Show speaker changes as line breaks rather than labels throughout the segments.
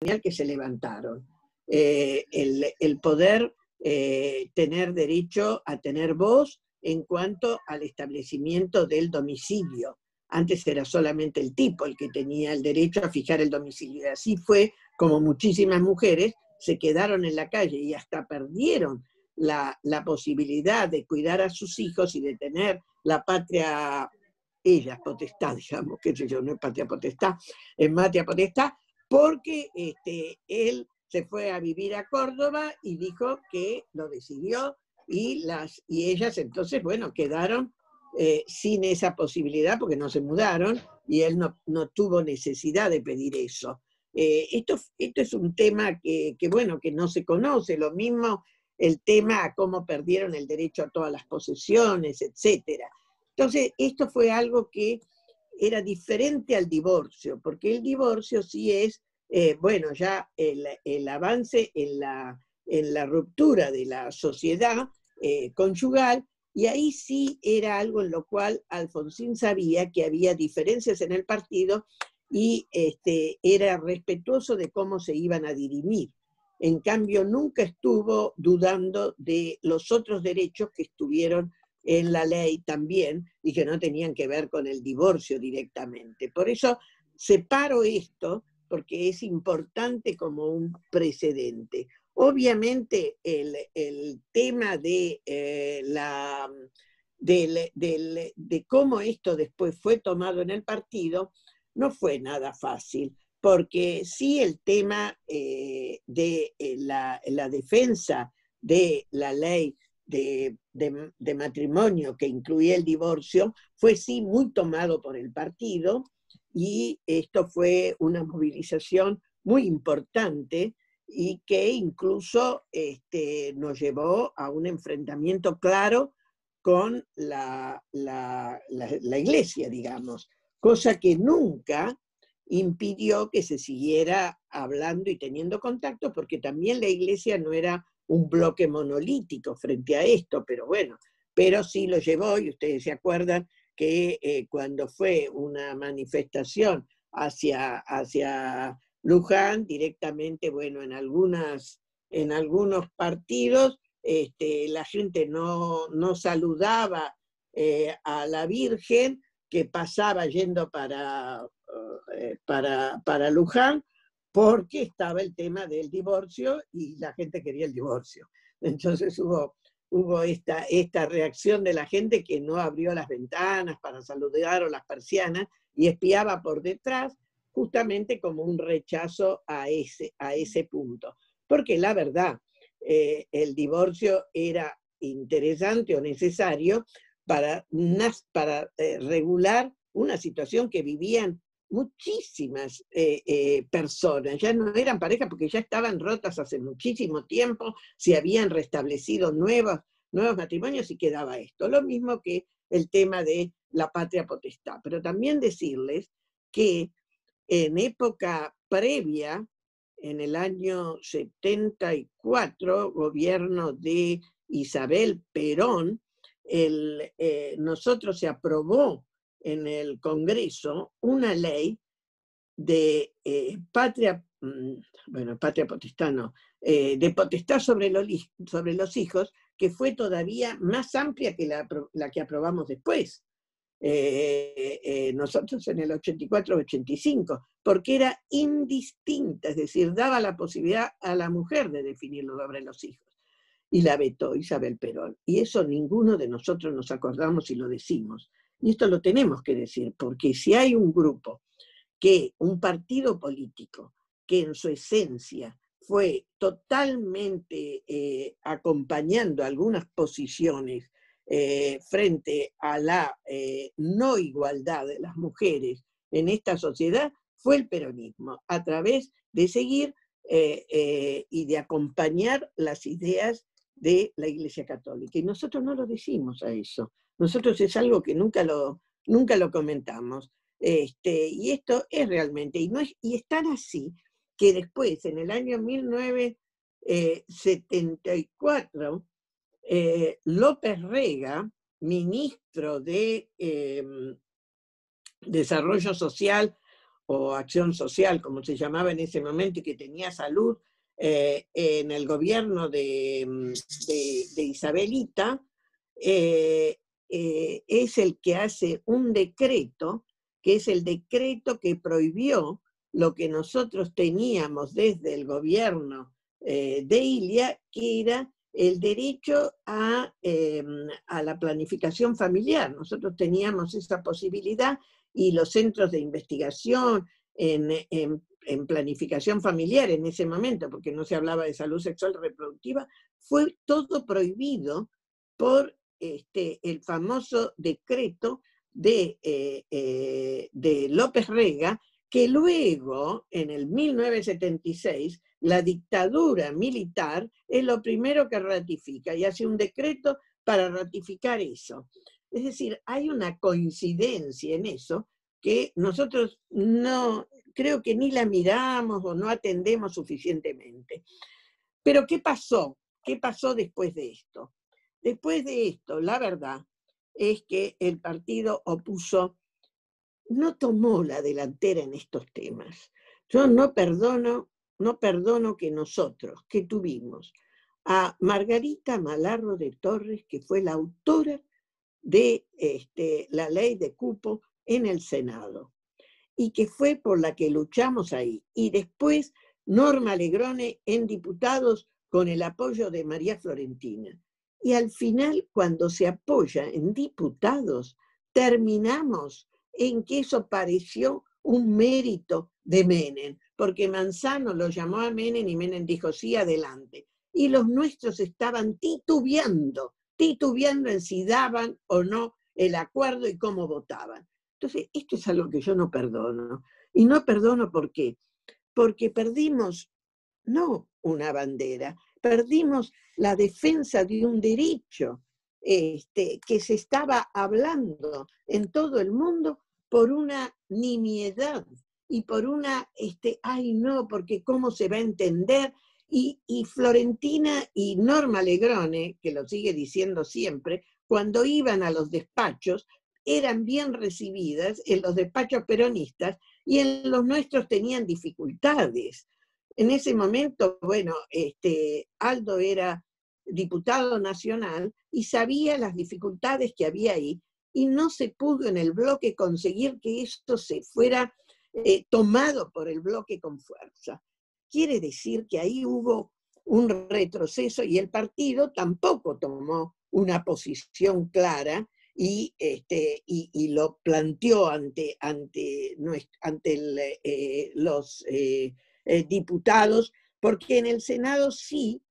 que se levantaron. Eh, el, poder eh, tener derecho a tener voz en cuanto al establecimiento del domicilio. Antes era solamente el tipo el que tenía el derecho a fijar el domicilio. Y así fue como muchísimas mujeres se quedaron en la calle y hasta perdieron la, la posibilidad de cuidar a sus hijos y de tener la patria, ella potestad, digamos, que yo, no es patria potestad, es matria potestad, porque este, él se fue a vivir a Córdoba y dijo que lo decidió y, las, y ellas entonces, bueno, quedaron eh, sin esa posibilidad porque no se mudaron y él no, no tuvo necesidad de pedir eso. Eh, esto, esto es un tema que, que, bueno, que no se conoce, lo mismo el tema a cómo perdieron el derecho a todas las posesiones, etcétera. Entonces, esto fue algo que era diferente al divorcio, porque el divorcio sí es, eh, bueno, ya el, avance en la, en la, ruptura de la sociedad eh, conyugal, y ahí sí era algo en lo cual Alfonsín sabía que había diferencias en el partido y este, era respetuoso de cómo se iban a dirimir. En cambio, nunca estuvo dudando de los otros derechos que estuvieron en la ley también y que no tenían que ver con el divorcio directamente. Por eso separo esto porque es importante como un precedente. Obviamente el, tema de, eh, la, de cómo esto después fue tomado en el partido no fue nada fácil, porque sí el tema eh, de eh, la, defensa de la ley de, matrimonio que incluía el divorcio fue sí muy tomado por el partido y esto fue una movilización muy importante y que incluso este, nos llevó a un enfrentamiento claro con la, la, la iglesia, digamos cosa que nunca impidió que se siguiera hablando y teniendo contacto, porque también la iglesia no era un bloque monolítico frente a esto, pero bueno, pero sí lo llevó, y ustedes se acuerdan que eh, cuando fue una manifestación hacia, hacia Luján, directamente, bueno, en, algunas, en algunos partidos, este, la gente no, no saludaba eh, a la Virgen, que pasaba yendo para, eh, para, para Luján, porque estaba el tema del divorcio y la gente quería el divorcio. Entonces hubo, esta, reacción de la gente que no abrió las ventanas para saludar o las persianas y espiaba por detrás, justamente como un rechazo a ese, punto. Porque la verdad, eh, el divorcio era interesante o necesario para, para eh, regular una situación que vivían muchísimas eh, eh, personas, ya no eran parejas porque ya estaban rotas hace muchísimo tiempo, se habían restablecido nuevos, nuevos matrimonios y quedaba esto. Lo mismo que el tema de la patria potestad, pero también decirles que en época previa, en el año 74, gobierno de Isabel Perón, eh, nosotros se aprobó en el Congreso una ley de eh, patria, mm, bueno, patria potestad no, eh, de potestad sobre los, hijos, que fue todavía más amplia que la, que aprobamos después. nosotros en el 84-85, porque era indistinta, es decir, daba la posibilidad a la mujer de definirlo sobre los hijos y la vetó Isabel Perón. Y eso ninguno de nosotros nos acordamos y lo decimos. Y esto lo tenemos que decir, porque si hay un grupo que, un partido político, que en su esencia fue totalmente eh, acompañando algunas posiciones eh, frente a la eh, no igualdad de las mujeres en esta sociedad, fue el peronismo, a través de seguir y de acompañar las ideas de la Iglesia Católica. Y nosotros no lo decimos a eso. Nosotros es algo que nunca lo, nunca lo comentamos. Este, y esto es realmente, y, no es, y tan así que después, en el año 1974, eh, López Rega, ministro de em, Desarrollo Social o Acción Social, como se llamaba en ese momento, y que tenía salud eh, en el gobierno de, Isabelita, eh, eh, es el que hace un decreto, que es el decreto que prohibió lo que nosotros teníamos desde el gobierno de Ilia, que era el derecho a, em, a, la planificación familiar. Nosotros teníamos esa posibilidad y los centros de investigación en, en, planificación familiar en ese momento, porque no se hablaba de salud sexual reproductiva, fue todo prohibido por este, el famoso decreto de, eh, eh, de López Rega, que luego, en el 1976, la dictadura militar es lo primero que ratifica y hace un decreto para ratificar eso. Es decir, hay una coincidencia en eso que nosotros no, creo que ni la miramos o no atendemos suficientemente. Pero ¿qué pasó? ¿Qué pasó después de esto? Después de esto, la verdad es que el partido opuso, no tomó la delantera en estos temas. Yo no perdono, no perdono que nosotros, que tuvimos a Margarita Malarro de Torres, que fue la autora de este, la ley de cupo en el Senado y que fue por la que luchamos ahí. Y después Norma Legrone en diputados con el apoyo de María Florentina. Y al final, cuando se apoya en diputados, terminamos en que eso pareció un mérito de Menem, porque Manzano lo llamó a Menem y Menem dijo, sí, adelante. Y los nuestros estaban titubeando titubeando en si daban o no el acuerdo y cómo votaban. Entonces, esto es algo que yo no perdono. Y no perdono por qué. Porque perdimos no una bandera, perdimos la defensa de un derecho este, que se estaba hablando en todo el mundo por una nimiedad y por una, este, ay no, porque cómo se va a entender y, Florentina y Norma Legrone, que lo sigue diciendo siempre, cuando iban a los despachos, eran bien recibidas en los despachos peronistas y en los nuestros tenían dificultades. En ese momento, bueno, este, Aldo era diputado nacional y sabía las dificultades que había ahí y no se pudo en el bloque conseguir que esto se fuera eh, tomado por el bloque con fuerza. Quiere decir que ahí hubo un retroceso y el partido tampoco tomó una posición clara y, este, y, lo planteó ante, ante, ante eh, los eh, eh, diputados, porque en el Senado sí,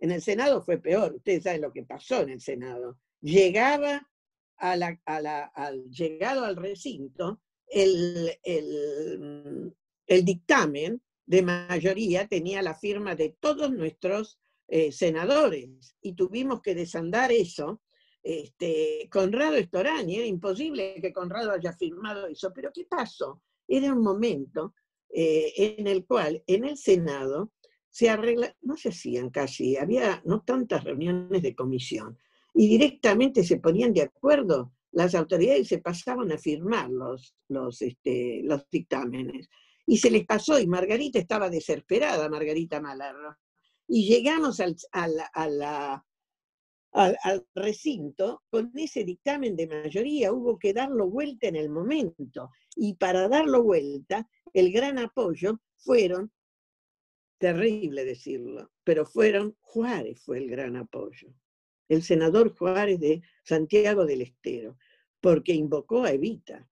en el Senado fue peor, ustedes saben lo que pasó en el Senado. Llegaba al llegado al recinto, el, el, el dictamen de mayoría tenía la firma de todos nuestros eh, senadores y tuvimos que desandar eso. Este, Conrado Estorani, era imposible que Conrado haya firmado eso, pero ¿qué pasó? Era un momento eh, en el cual en el Senado se arregla, no se hacían casi, había no tantas reuniones de comisión, y directamente se ponían de acuerdo las autoridades se pasaban a firmar los, los, este, los dictámenes y se les pasó y Margarita estaba desesperada, Margarita Malarro. Y llegamos al, al, recinto con ese dictamen de mayoría, hubo que darlo vuelta en el momento. Y para darlo vuelta, el gran apoyo fueron, terrible decirlo, pero fueron, Juárez fue el gran apoyo. El senador Juárez de Santiago del Estero, porque invocó a Evita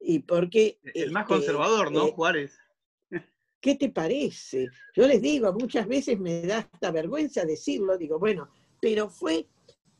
y porque...
El más este, conservador, ¿no, eh, Juárez?
¿Qué te parece? Yo les digo, muchas veces me da hasta vergüenza decirlo, digo, bueno, pero fue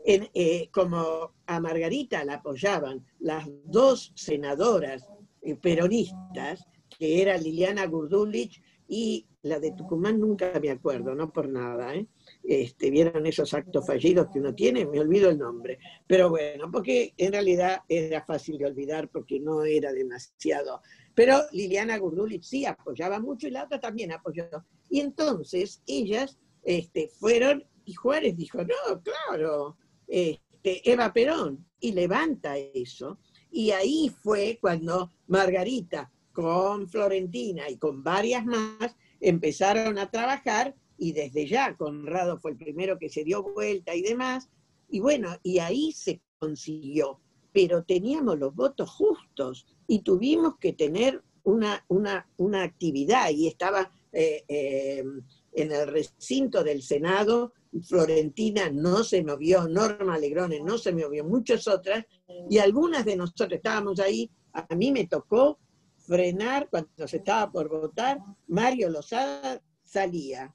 eh, como a Margarita la apoyaban las dos senadoras eh, peronistas, que era Liliana Gurdulich y la de Tucumán nunca me acuerdo, no por nada, ¿eh? Este, vieron esos actos fallidos que uno tiene, me olvido el nombre. Pero bueno, porque en realidad era fácil de olvidar porque no era demasiado. Pero Liliana Gurdulich sí apoyaba mucho y la otra también apoyó. Y entonces ellas este, fueron y Juárez dijo, no, claro, este, Eva Perón, y levanta eso. Y ahí fue cuando Margarita con Florentina y con varias más, empezaron a trabajar y desde ya Conrado fue el primero que se dio vuelta y demás, y bueno, y ahí se consiguió, pero teníamos los votos justos y tuvimos que tener una, una, una actividad. Y estaba eh, eh, en el recinto del Senado, Florentina no se movió, Norma Alegrone no se movió, muchas otras, y algunas de nosotros estábamos ahí, a mí me tocó frenar cuando se estaba por votar, Mario Lozada salía.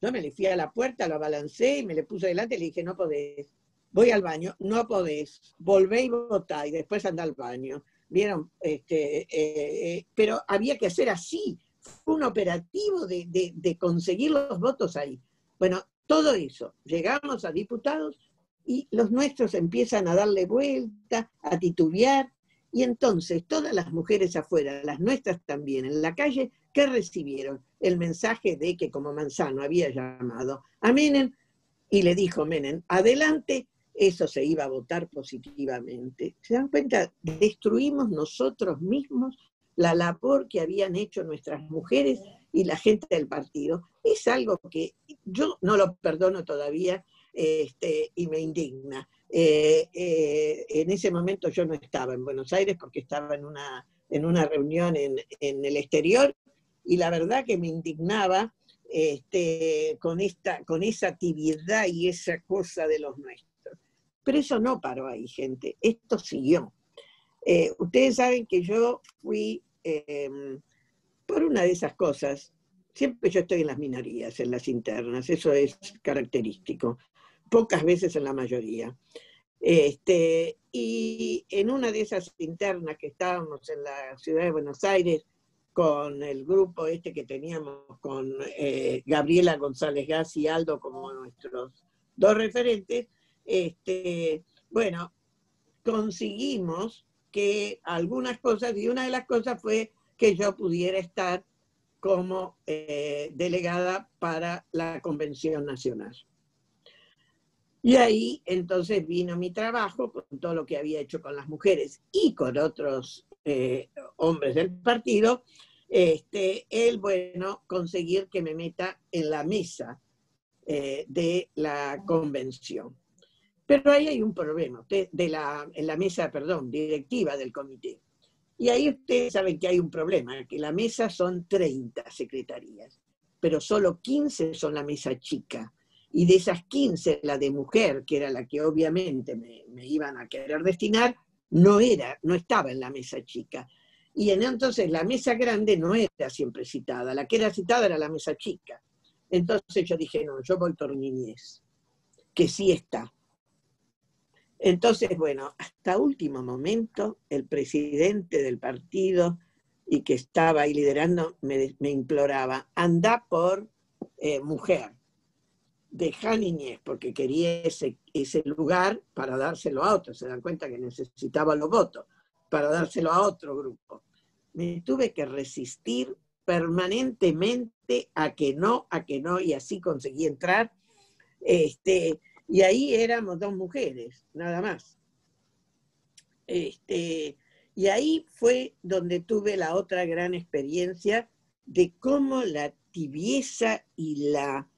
Yo me le fui a la puerta, lo balancé y me le puse delante y le dije, no podés, voy al baño, no podés, volvé y votá y después anda al baño. ¿Vieron? Este, eh, eh, pero había que hacer así, fue un operativo de, de conseguir los votos ahí. Bueno, todo eso, llegamos a diputados y los nuestros empiezan a darle vuelta, a titubear, y entonces todas las mujeres afuera, las nuestras también, en la calle, ¿qué recibieron? El mensaje de que como Manzano había llamado a Menem y le dijo Menem, adelante, eso se iba a votar positivamente. ¿Se dan cuenta? Destruimos nosotros mismos la labor que habían hecho nuestras mujeres y la gente del partido. Es algo que yo no lo perdono todavía este, y me indigna. Eh, eh, en ese momento yo no estaba en Buenos Aires porque estaba en una, en una reunión en, el exterior y la verdad que me indignaba este, con, esta, con esa tibiedad y esa cosa de los nuestros. Pero eso no paró ahí, gente, esto siguió. Eh, ustedes saben que yo fui em, por una de esas cosas, siempre yo estoy en las minorías, en las internas, eso es característico pocas veces en la mayoría. Este, y en una de esas internas que estábamos en la ciudad de Buenos Aires, con el grupo este que teníamos con eh, Gabriela González Gas y Aldo como nuestros dos referentes, este, bueno, conseguimos que algunas cosas, y una de las cosas fue que yo pudiera estar como eh, delegada para la Convención Nacional. Y ahí entonces vino mi trabajo con todo lo que había hecho con las mujeres y con otros eh, hombres del partido, este, el, bueno, conseguir que me meta en la mesa eh, de la convención. Pero ahí hay un problema, de, la, en la mesa, perdón, directiva del comité. Y ahí ustedes saben que hay un problema, que la mesa son 30 secretarías, pero solo 15 son la mesa chica y de esas 15, la de mujer, que era la que obviamente me, iban a querer destinar, no era, no estaba en la mesa chica. Y entonces la mesa grande no era siempre citada, la que era citada era la mesa chica. Entonces yo dije, no, yo voy por niñez, que sí está. Entonces, bueno, hasta último momento, el presidente del partido y que estaba ahí liderando me, imploraba, anda por eh, mujer de niñez, porque quería ese, ese lugar para dárselo a otro. Se dan cuenta que necesitaba los votos para dárselo a otro grupo. Me tuve que resistir permanentemente a que no, a que no, y así conseguí entrar. Este, y ahí éramos dos mujeres, nada más. Este, y ahí fue donde tuve la otra gran experiencia de cómo la tibieza y la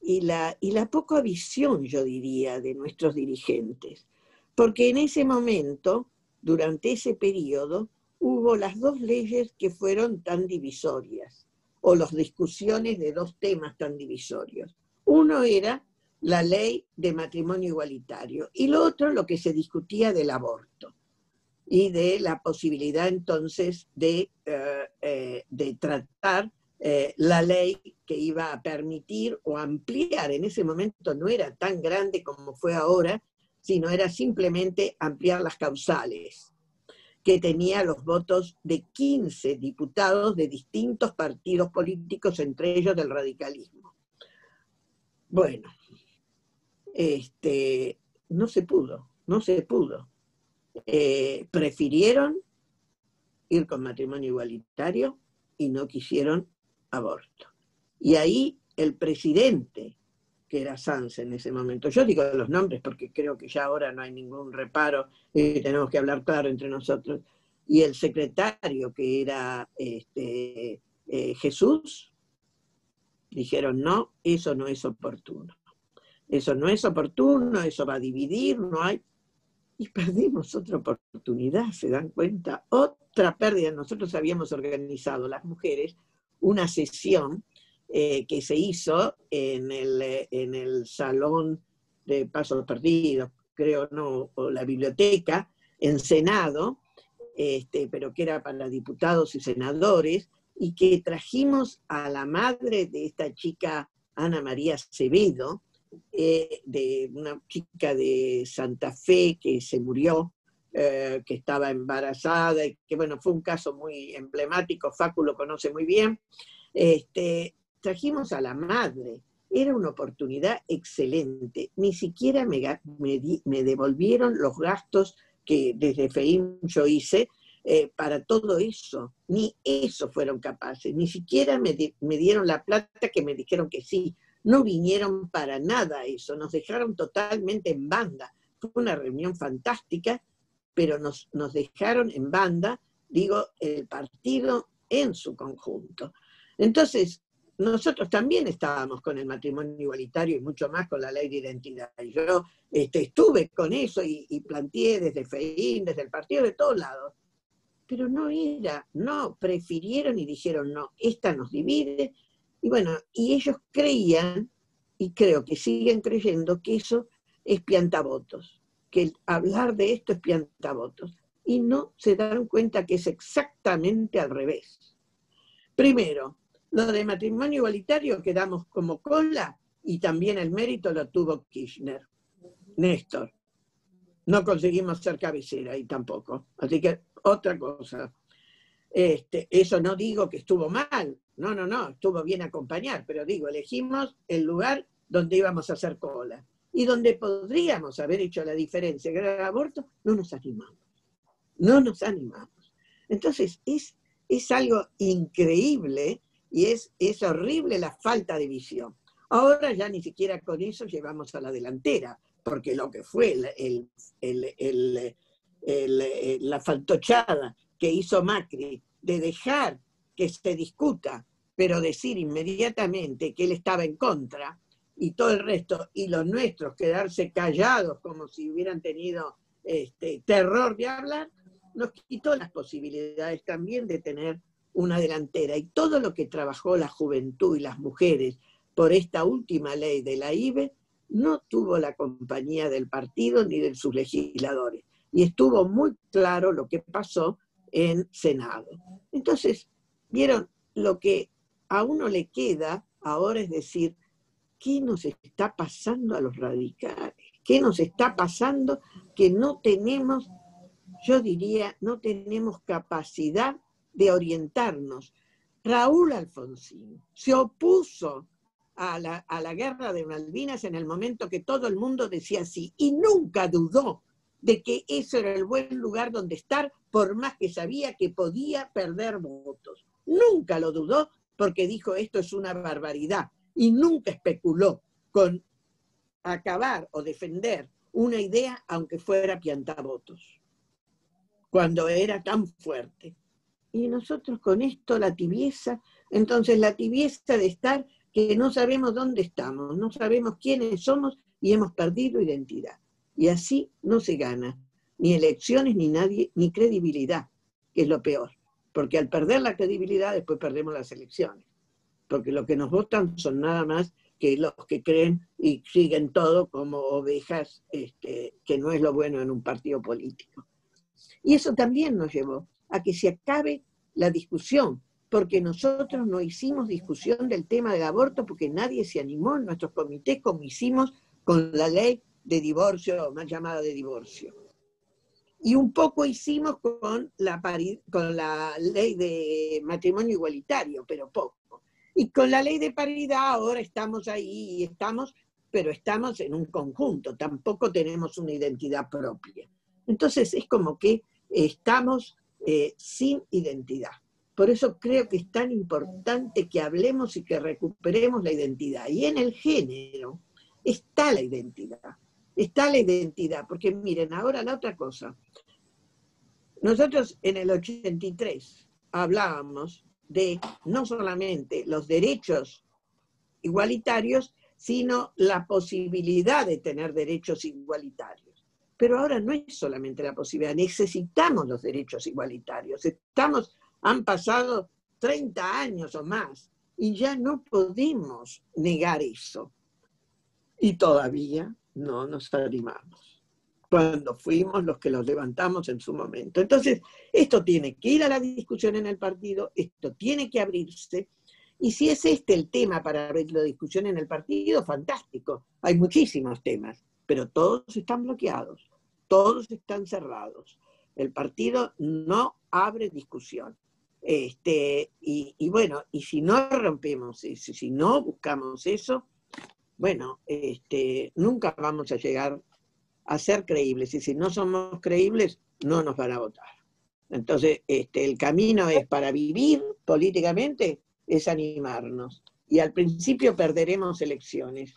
y la, y la poca visión, yo diría, de nuestros dirigentes. Porque en ese momento, durante ese periodo, hubo las dos leyes que fueron tan divisorias, o las discusiones de dos temas tan divisorios. Uno era la ley de matrimonio igualitario y lo otro lo que se discutía del aborto y de la posibilidad entonces de, eh, eh, de tratar eh, la ley que iba a permitir o ampliar, en ese momento no era tan grande como fue ahora, sino era simplemente ampliar las causales, que tenía los votos de 15 diputados de distintos partidos políticos, entre ellos del radicalismo. Bueno, este, no se pudo, no se pudo. Eh, prefirieron ir con matrimonio igualitario y no quisieron aborto. Y ahí el presidente, que era Sanz en ese momento, yo digo los nombres porque creo que ya ahora no hay ningún reparo y tenemos que hablar claro entre nosotros, y el secretario, que era este, eh, Jesús, dijeron, no, eso no es oportuno. Eso no es oportuno, eso va a dividir, no hay. Y perdimos otra oportunidad, ¿se dan cuenta? Otra pérdida. Nosotros habíamos organizado, las mujeres, una sesión eh, que se hizo en el, en el Salón de Pasos Perdidos, creo, no, o la biblioteca, en Senado, este, pero que era para diputados y senadores, y que trajimos a la madre de esta chica, Ana María Acevedo, eh, de una chica de Santa Fe que se murió, eh, que estaba embarazada, y que bueno, fue un caso muy emblemático, Facu lo conoce muy bien. Este, trajimos a la madre, era una oportunidad excelente, ni siquiera me, me devolvieron los gastos que desde FEIM yo hice eh, para todo eso. Ni eso fueron capaces, ni siquiera me, dieron la plata que me dijeron que sí. No vinieron para nada eso, nos dejaron totalmente en banda. Fue una reunión fantástica, pero nos, nos dejaron en banda, digo, el partido en su conjunto. Entonces, nosotros también estábamos con el matrimonio igualitario y mucho más con la ley de identidad. Yo este, estuve con eso y, planteé desde FEIN, desde el partido, de todos lados. Pero no era, no, prefirieron y dijeron, no, esta nos divide. Y bueno, y ellos creían, y creo que siguen creyendo, que eso es piantavotos, que hablar de esto es piantavotos. Y no se dan cuenta que es exactamente al revés. Primero, lo de matrimonio igualitario quedamos como cola y también el mérito lo tuvo Kirchner, Néstor. No conseguimos ser cabecera y tampoco. Así que otra cosa. Este, eso no digo que estuvo mal, no, no, no, estuvo bien acompañar, pero digo, elegimos el lugar donde íbamos a hacer cola y donde podríamos haber hecho la diferencia, que era el aborto, no nos animamos, no nos animamos. Entonces, es, es algo increíble y es, es horrible la falta de visión. Ahora ya ni siquiera con eso llevamos a la delantera, porque lo que fue el, la faltochada que hizo Macri de dejar que se discuta, pero decir inmediatamente que él estaba en contra, y todo el resto, y los nuestros quedarse callados como si hubieran tenido este, terror de hablar, nos quitó las posibilidades también de tener una delantera. Y todo lo que trabajó la juventud y las mujeres por esta última ley de la IBE no tuvo la compañía del partido ni de sus legisladores. Y estuvo muy claro lo que pasó en Senado. Entonces, vieron, lo que a uno le queda ahora es decir, ¿qué nos está pasando a los radicales? ¿Qué nos está pasando que no tenemos, yo diría, no tenemos capacidad de orientarnos. Raúl Alfonsín se opuso a la, a la, guerra de Malvinas en el momento que todo el mundo decía sí y nunca dudó de que ese era el buen lugar donde estar, por más que sabía que podía perder votos. Nunca lo dudó porque dijo esto es una barbaridad y nunca especuló con acabar o defender una idea aunque fuera piantavotos, cuando era tan fuerte. Y nosotros con esto, la tibieza, entonces la tibieza de estar que no sabemos dónde estamos, no sabemos quiénes somos y hemos perdido identidad. Y así no se gana ni elecciones ni nadie, ni credibilidad, que es lo peor. Porque al perder la credibilidad después perdemos las elecciones. Porque lo que nos votan son nada más que los que creen y siguen todo como ovejas, este, que no es lo bueno en un partido político. Y eso también nos llevó a que se acabe la discusión, porque nosotros no hicimos discusión del tema del aborto porque nadie se animó en nuestros comités como hicimos con la ley de divorcio, más llamada de divorcio. Y un poco hicimos con la, ley de matrimonio igualitario, pero poco. Y con la ley de paridad ahora estamos ahí y estamos, pero estamos en un conjunto, tampoco tenemos una identidad propia. Entonces es como que estamos eh, sin identidad. Por eso creo que es tan importante que hablemos y que recuperemos la identidad. Y en el género está la identidad, está la identidad, porque miren, ahora la otra cosa, nosotros en el 83 hablábamos de no solamente los derechos igualitarios, sino la posibilidad de tener derechos igualitarios. Pero ahora no es solamente la posibilidad, necesitamos los derechos igualitarios. Estamos, han pasado 30 años o más y ya no podemos negar eso. Y todavía no nos animamos, cuando fuimos los que los levantamos en su momento. Entonces, esto tiene que ir a la discusión en el partido, esto tiene que abrirse, y si es este el tema para abrir la discusión en el partido, fantástico. Hay muchísimos temas, pero todos están bloqueados, todos están cerrados. El partido no abre discusión. Este, y, bueno, y si no rompemos eso, si no buscamos eso, bueno, este, nunca vamos a llegar a ser creíbles. Y si no somos creíbles, no nos van a votar. Entonces, este, el camino es para vivir políticamente, es animarnos. Y al principio perderemos elecciones,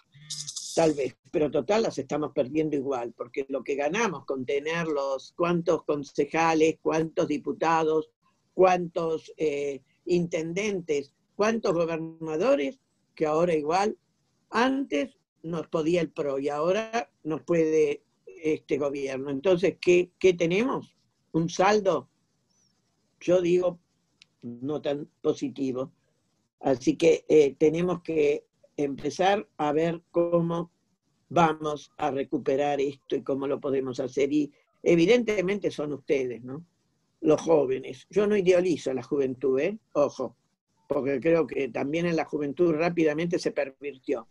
tal vez, pero total las estamos perdiendo igual, porque lo que ganamos con tener los cuántos concejales, cuántos diputados, cuántos eh, intendentes, cuántos gobernadores, que ahora igual, antes nos podía el PRO y ahora nos puede este gobierno. Entonces, ¿qué, qué tenemos? Un saldo, yo digo, no tan positivo. Así que eh, tenemos que empezar a ver cómo vamos a recuperar esto y cómo lo podemos hacer. Y evidentemente son ustedes, ¿no? los jóvenes. Yo no idealizo la juventud, ¿eh? ojo, porque creo que también en la juventud rápidamente se pervirtió.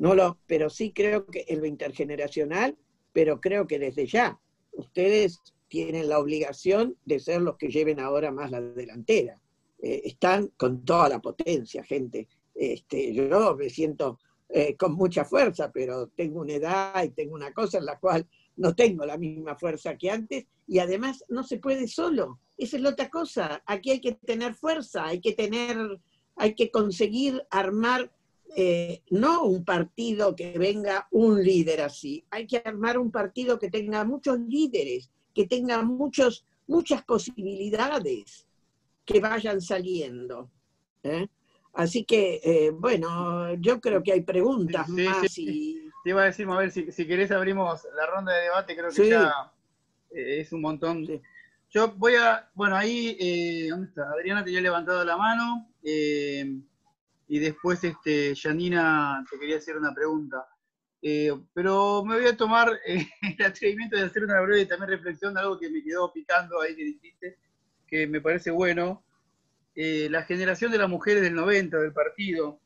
No lo, pero sí creo que en lo intergeneracional, pero creo que desde ya ustedes tienen la obligación de ser los que lleven ahora más la delantera. Eh, están con toda la potencia, gente. Este, yo me siento eh, con mucha fuerza, pero tengo una edad y tengo una cosa en la cual no tengo la misma fuerza que antes y además no se puede solo. Esa es la otra cosa. Aquí hay que tener fuerza, hay que tener, hay que conseguir armar eh, no un partido que venga un líder así, hay que armar un partido que tenga muchos líderes, que tenga muchos, muchas posibilidades que vayan saliendo. ¿eh? Así que, eh, bueno, yo creo que hay preguntas más y
te iba a decir, a ver, si, si querés abrimos la ronda de debate, creo que ya es un montón. Yo voy a, bueno, ahí, eh, ¿dónde está? Adriana te había levantado la mano eh, y después, este, Janina te quería hacer una pregunta. pero me voy a tomar el atrevimiento de hacer una breve también reflexión de algo que me quedó picando ahí que dijiste, que me parece bueno. la generación de las mujeres del 90 del partido,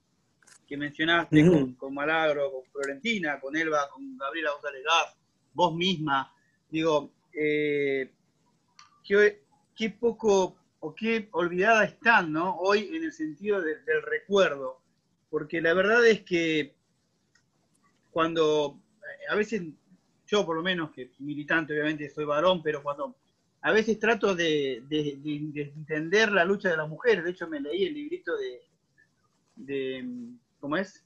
que mencionaste con, Malagro, con Florentina, con Elba, con Gabriela González Gas, vos misma, digo, eh, qué, poco o qué olvidada están, ¿no? Hoy en el sentido del recuerdo, porque la verdad es que cuando, eh, a veces, yo por lo menos, que militante obviamente soy varón, pero cuando a veces trato de, entender la lucha de las mujeres, de hecho me leí el librito de ¿cómo es?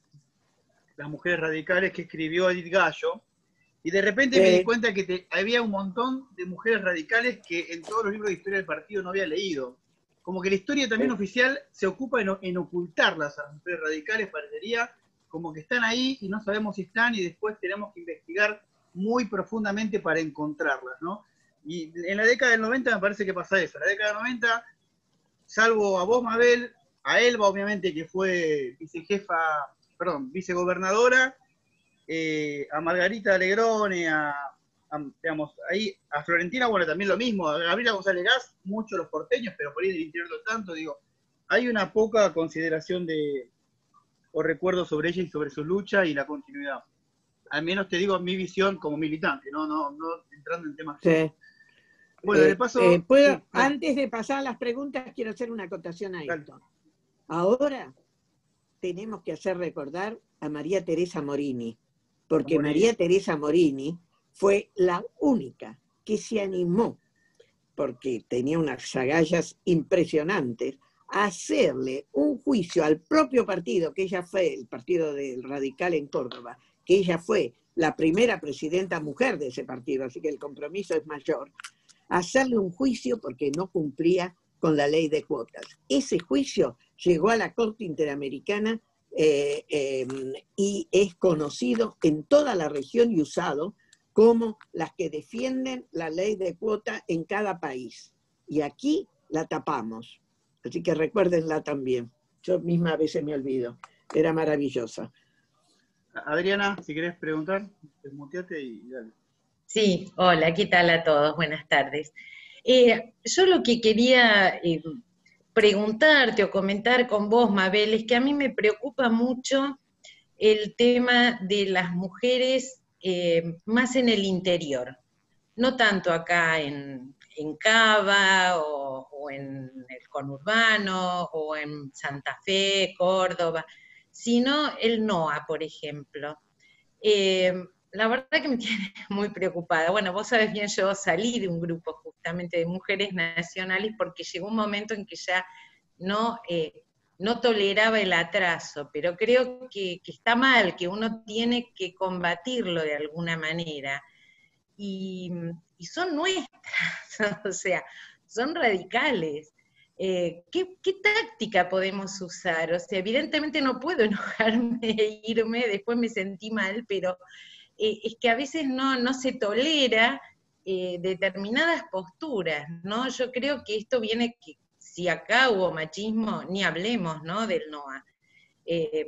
Las mujeres radicales que escribió Edith Gallo, y de repente me di cuenta que había un montón de mujeres radicales que en todos los libros de historia del partido no había leído. Como que la historia también oficial se ocupa en, ocultarlas a las mujeres radicales, parecería como que están ahí y no sabemos si están y después tenemos que investigar muy profundamente para encontrarlas, ¿no? Y en la década del 90 me parece que pasa eso. En la década del 90, salvo a vos, Mabel, a Elba, obviamente, que fue vicejefa, perdón, vicegobernadora, eh, a Margarita Alegrone, a, digamos, ahí, a Florentina, bueno, también lo mismo, a Gabriela González Gas, muchos los porteños, pero por ahí del interior no tanto, digo, hay una poca consideración de, o recuerdo sobre ella y sobre su lucha y la continuidad. Al menos te digo mi visión como militante, no, no, no entrando en temas.
Sí. Bueno, de eh, paso. Eh, ¿puedo, antes de pasar a las preguntas, quiero hacer una acotación a esto. Ahora tenemos que hacer recordar a María Teresa Morini, porque María Teresa Morini fue la única que se animó, porque tenía unas agallas impresionantes, a hacerle un juicio al propio partido, que ella fue el Partido del Radical en Córdoba, que ella fue la primera presidenta mujer de ese partido, así que el compromiso es mayor, hacerle un juicio porque no cumplía con la ley de cuotas. Ese juicio llegó a la Corte Interamericana eh, em, y es conocido en toda la región y usado como las que defienden la ley de cuota en cada país. Y aquí la tapamos. Así que recuérdenla también. Yo misma a veces me olvido. Era maravillosa.
Adriana, si querés preguntar, desmuteate y dale.
Sí, hola, ¿qué tal a todos? Buenas tardes. Eh, yo lo que quería eh, preguntarte o comentar con vos, Mabel, es que a mí me preocupa mucho el tema de las mujeres eh, más en el interior, no tanto acá en, Cava o, o, en el conurbano o en Santa Fe, Córdoba, sino el NOA, por ejemplo la verdad que me tiene muy preocupada. Bueno, vos sabés bien, yo salí de un grupo justamente de mujeres nacionales porque llegó un momento en que ya no, eh, no toleraba el atraso, pero creo que, está mal, que uno tiene que combatirlo de alguna manera. Y, son nuestras, o sea, son radicales. Eh, ¿qué, ¿qué, táctica podemos usar? O sea, evidentemente no puedo enojarme e irme, después me sentí mal, pero eh, es que a veces no, no se tolera eh, determinadas posturas, ¿no? Yo creo que esto viene, que si acá hubo machismo, ni hablemos, ¿no? Del NOA. Eh,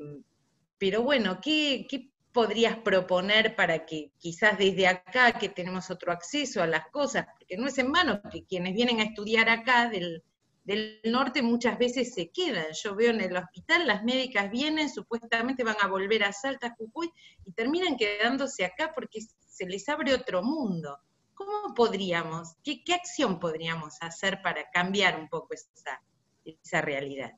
pero bueno, ¿qué, ¿qué podrías proponer para que quizás desde acá, que tenemos otro acceso a las cosas, porque no es en vano que quienes vienen a estudiar acá del, del norte muchas veces se quedan. Yo veo en el hospital, las médicas vienen, supuestamente van a volver a Salta, Jujuy, y terminan quedándose acá porque se les abre otro mundo. ¿Cómo podríamos, qué, acción podríamos hacer para cambiar un poco esa, esa realidad?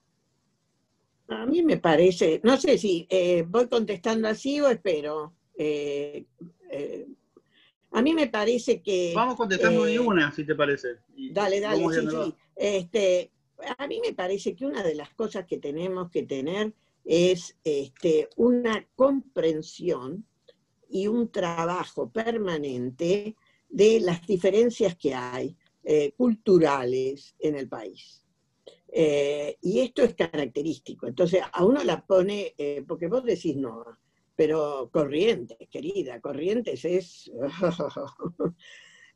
A mí me parece, no sé si eh, voy contestando así o espero. Eh, eh, a mí me parece que...
Vamos contestando de una, si te parece.
dale, dale, sí, sí. Este, a mí me parece que una de las cosas que tenemos que tener es este, una comprensión y un trabajo permanente de las diferencias que hay eh, culturales en el país. Eh, y esto es característico. Entonces, a uno la pone, eh, porque vos decís no, pero Corrientes, querida, Corrientes es...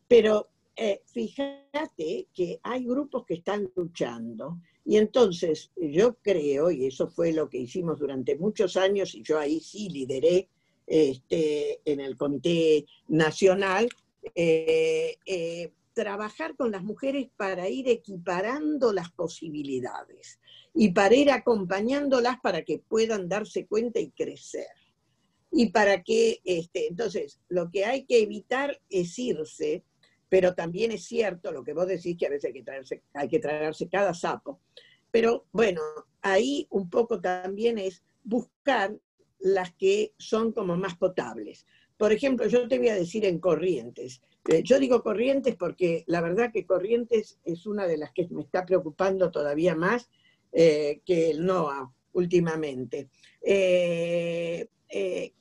pero eh, fíjate que hay grupos que están luchando y entonces yo creo, y eso fue lo que hicimos durante muchos años, y yo ahí sí lideré este, en el Comité Nacional, eh, eh, trabajar con las mujeres para ir equiparando las posibilidades y para ir acompañándolas para que puedan darse cuenta y crecer. Y para que, este, entonces, lo que hay que evitar es irse pero también es cierto lo que vos decís, que a veces hay que, traerse, hay que traerse cada sapo. Pero bueno, ahí un poco también es buscar las que son como más potables. Por ejemplo, yo te voy a decir en Corrientes. Eh, yo digo Corrientes porque la verdad que Corrientes es una de las que me está preocupando todavía más eh, que el NOA últimamente. Eh,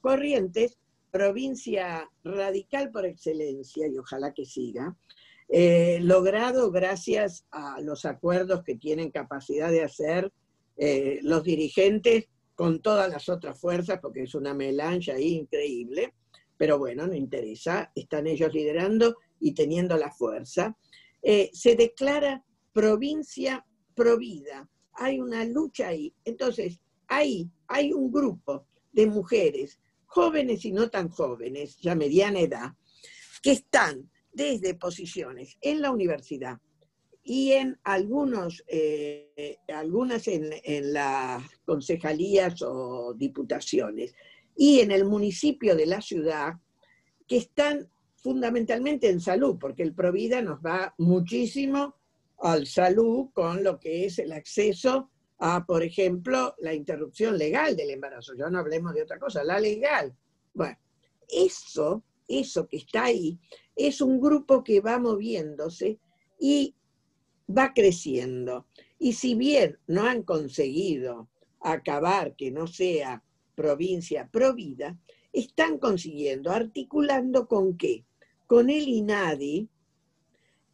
Corrientes provincia radical por excelencia, y ojalá que siga, eh, logrado gracias a los acuerdos que tienen capacidad de hacer eh, los dirigentes con todas las otras fuerzas, porque es una melange ahí increíble, pero bueno, no interesa, están ellos liderando y teniendo la fuerza. Eh, se declara provincia provida, hay una lucha ahí. Entonces, ahí hay un grupo de mujeres jóvenes y no tan jóvenes, ya mediana edad, que están desde posiciones en la universidad y en algunos, eh, algunas en, en, las concejalías o diputaciones y en el municipio de la ciudad, que están fundamentalmente en salud, porque el Provida nos va muchísimo al salud con lo que es el acceso a, por ejemplo, la interrupción legal del embarazo. Ya no hablemos de otra cosa, la legal. Bueno, eso, eso que está ahí, es un grupo que va moviéndose y va creciendo. Y si bien no han conseguido acabar que no sea provincia provida, están consiguiendo, articulando con qué? Con el INADI,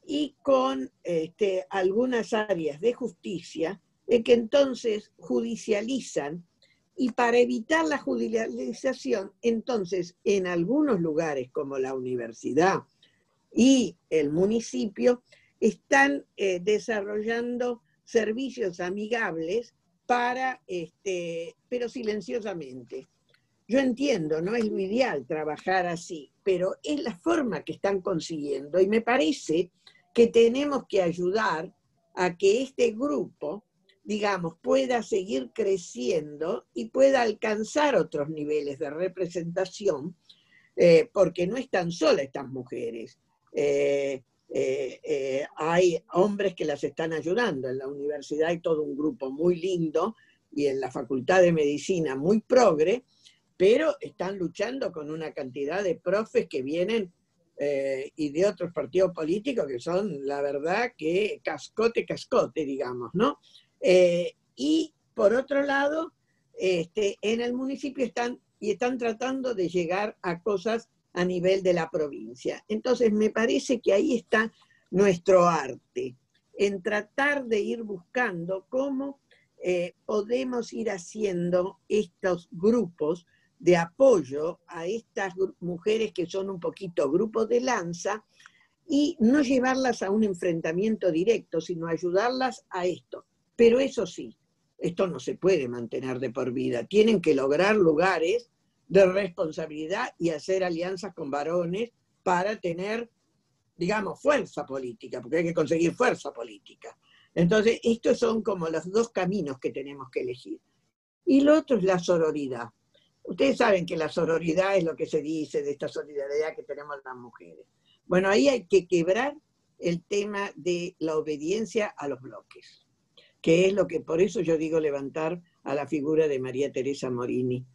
y con este, algunas áreas de justicia que entonces judicializan y para evitar la judicialización, entonces en algunos lugares como la universidad y el municipio están eh, desarrollando servicios amigables para, este, pero silenciosamente. Yo entiendo, no es lo ideal trabajar así, pero es la forma que están consiguiendo y me parece que tenemos que ayudar a que este grupo digamos, pueda seguir creciendo y pueda alcanzar otros niveles de representación, eh, porque no están solas estas mujeres. Eh, eh, hay hombres que las están ayudando. En la universidad hay todo un grupo muy lindo y en la Facultad de Medicina muy progre, pero están luchando con una cantidad de profes que vienen y de otros partidos políticos que son, la verdad, que cascote, cascote, digamos, ¿no? Eh, y por otro lado, este, en el municipio están y están tratando de llegar a cosas a nivel de la provincia. Entonces, me parece que ahí está nuestro arte, en tratar de ir buscando cómo eh, podemos ir haciendo estos grupos de apoyo a estas mujeres que son un poquito grupos de lanza y no llevarlas a un enfrentamiento directo, sino ayudarlas a esto, pero eso sí, esto no se puede mantener de por vida. Tienen que lograr lugares de responsabilidad y hacer alianzas con varones para tener, digamos, fuerza política, porque hay que conseguir fuerza política. Entonces, estos son como los dos caminos que tenemos que elegir. Y lo otro es la sororidad. Ustedes saben que la sororidad es lo que se dice de esta solidaridad que tenemos las mujeres. Bueno, ahí hay que quebrar el tema de la obediencia a los bloques que es lo que, por eso yo digo levantar a la figura de María Teresa Morini.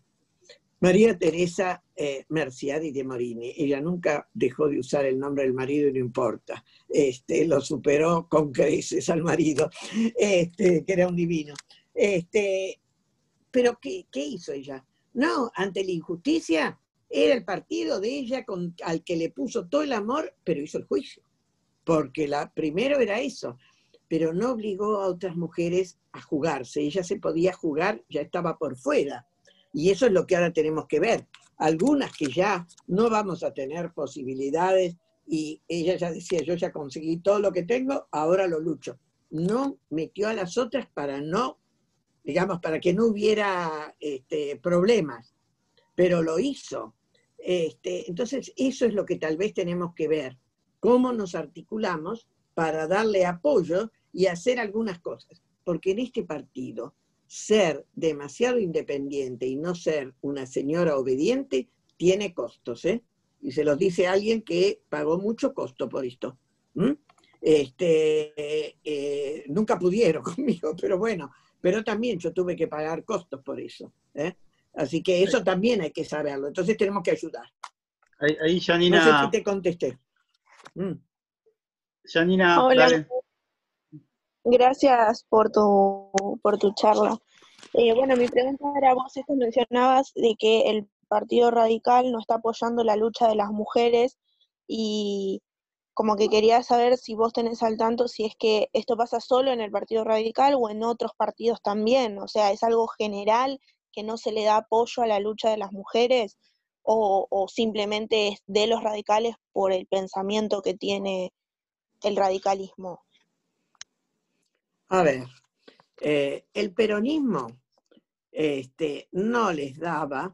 María Teresa eh, Merciadi de Morini, ella nunca dejó de usar el nombre del marido y no importa, este, lo superó con creces al marido, este, que era un divino. Este, pero ¿qué, ¿qué hizo ella? No, ante la injusticia era el partido de ella con, al que le puso todo el amor, pero hizo el juicio. Porque la, primero era eso, pero no obligó a otras mujeres a jugarse. Ella se podía jugar, ya estaba por fuera. Y eso es lo que ahora tenemos que ver. Algunas que ya no vamos a tener posibilidades y ella ya decía, yo ya conseguí todo lo que tengo, ahora lo lucho. No metió a las otras para no, digamos, para que no hubiera este, problemas, pero lo hizo. Este, entonces, eso es lo que tal vez tenemos que ver, cómo nos articulamos para darle apoyo y hacer algunas cosas. Porque en este partido, ser demasiado independiente y no ser una señora obediente tiene costos, ¿eh? Y se los dice alguien que pagó mucho costo por esto. Este, eh, nunca pudieron conmigo, pero bueno, pero también yo tuve que pagar costos por eso. ¿eh? Así que eso también hay que saberlo. Entonces tenemos que ayudar.
Ahí, Janina.
No sé si te contesté.
Mm. Janina,
Hola. Gracias por tu, por tu charla. Eh, bueno, mi pregunta era, vos esto mencionabas de que el Partido Radical no está apoyando la lucha de las mujeres y como que quería saber si vos tenés al tanto si es que esto pasa solo en el Partido Radical o en otros partidos también, o sea, es algo general que no se le da apoyo a la lucha de las mujeres o, o simplemente es de los radicales por el pensamiento que tiene el radicalismo.
A ver, eh, el peronismo este, no les daba,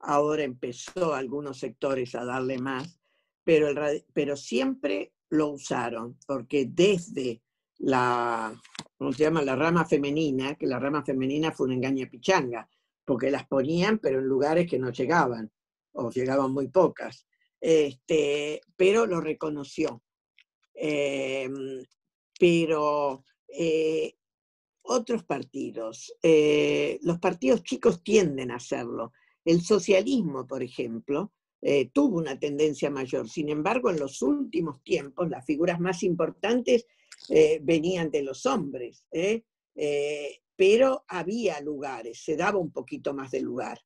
ahora empezó algunos sectores a darle más, pero, pero siempre lo usaron, porque desde la, ¿cómo se llama? La rama femenina, que la rama femenina fue una engaña pichanga, porque las ponían, pero en lugares que no llegaban, o llegaban muy pocas. Este, pero lo reconoció. Em, pero eh, otros partidos, eh, los partidos chicos tienden a hacerlo. El socialismo, por ejemplo, eh, tuvo una tendencia mayor. Sin embargo, en los últimos tiempos, las figuras más importantes venían de los hombres, pero había lugares, se daba un poquito más de lugar.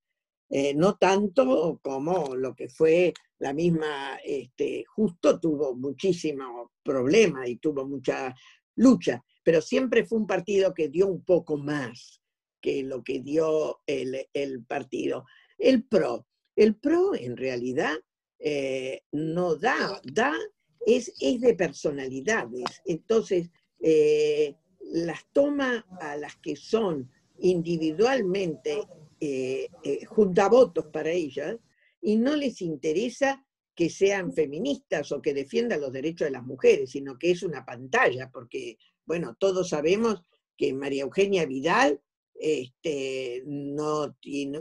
Eh, no tanto como lo que fue la misma, este, justo tuvo muchísimo problema y tuvo mucha lucha, pero siempre fue un partido que dio un poco más que lo que dio el, partido. El PRO, el PRO en realidad eh, no da, da, es, es de personalidades. Entonces, eh, las toma a las que son individualmente eh, eh, junta votos para ellas y no les interesa que sean feministas o que defiendan los derechos de las mujeres, sino que es una pantalla, porque, bueno, todos sabemos que María Eugenia Vidal este, no,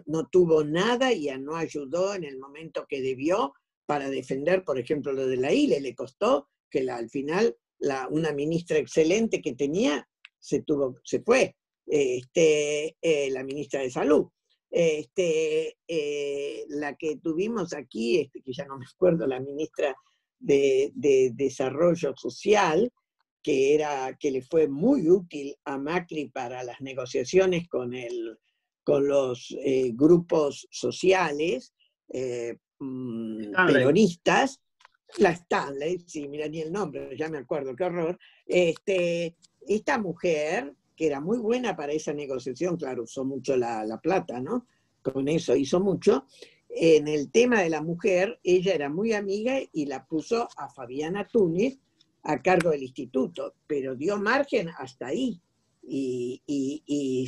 no, tuvo nada y no ayudó en el momento que debió para defender, por ejemplo, lo de la ILE. Le costó que la, al final la, una ministra excelente que tenía se, tuvo, se fue, este, eh, la ministra de Salud. Este, eh, la que tuvimos aquí, este, que ya no me acuerdo, la ministra de, Desarrollo Social, que, era, que le fue muy útil a Macri para las negociaciones con, el, con los eh, grupos sociales mm, peronistas, la Stanley, sí, mira ni el nombre, ya me acuerdo, qué horror. Este, esta mujer que era muy buena para esa negociación, claro, usó mucho la, plata, ¿no? Con eso hizo mucho. En el tema de la mujer, ella era muy amiga y la puso a Fabiana Túnez a cargo del instituto, pero dio margen hasta ahí. Y,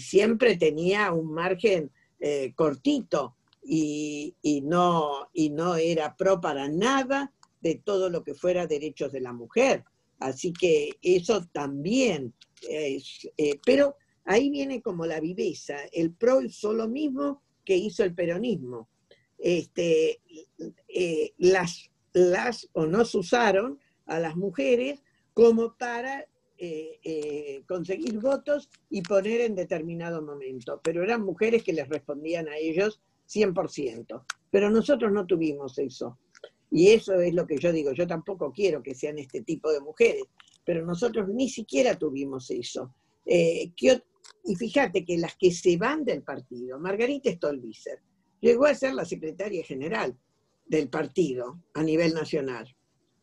siempre tenía un margen eh, cortito y, no, y no era pro para nada de todo lo que fuera derechos de la mujer. Así que eso también eh, pero ahí viene como la viveza. El PRO hizo lo mismo que hizo el peronismo. Este, eh, las, las o nos usaron a las mujeres como para eh, conseguir votos y poner en determinado momento, pero eran mujeres que les respondían a ellos 100%. Pero nosotros no tuvimos eso. Y eso es lo que yo digo, yo tampoco quiero que sean este tipo de mujeres, pero nosotros ni siquiera tuvimos eso. Eh, y fíjate que las que se van del partido, Margarita Stolbizer, llegó a ser la secretaria general del partido a nivel nacional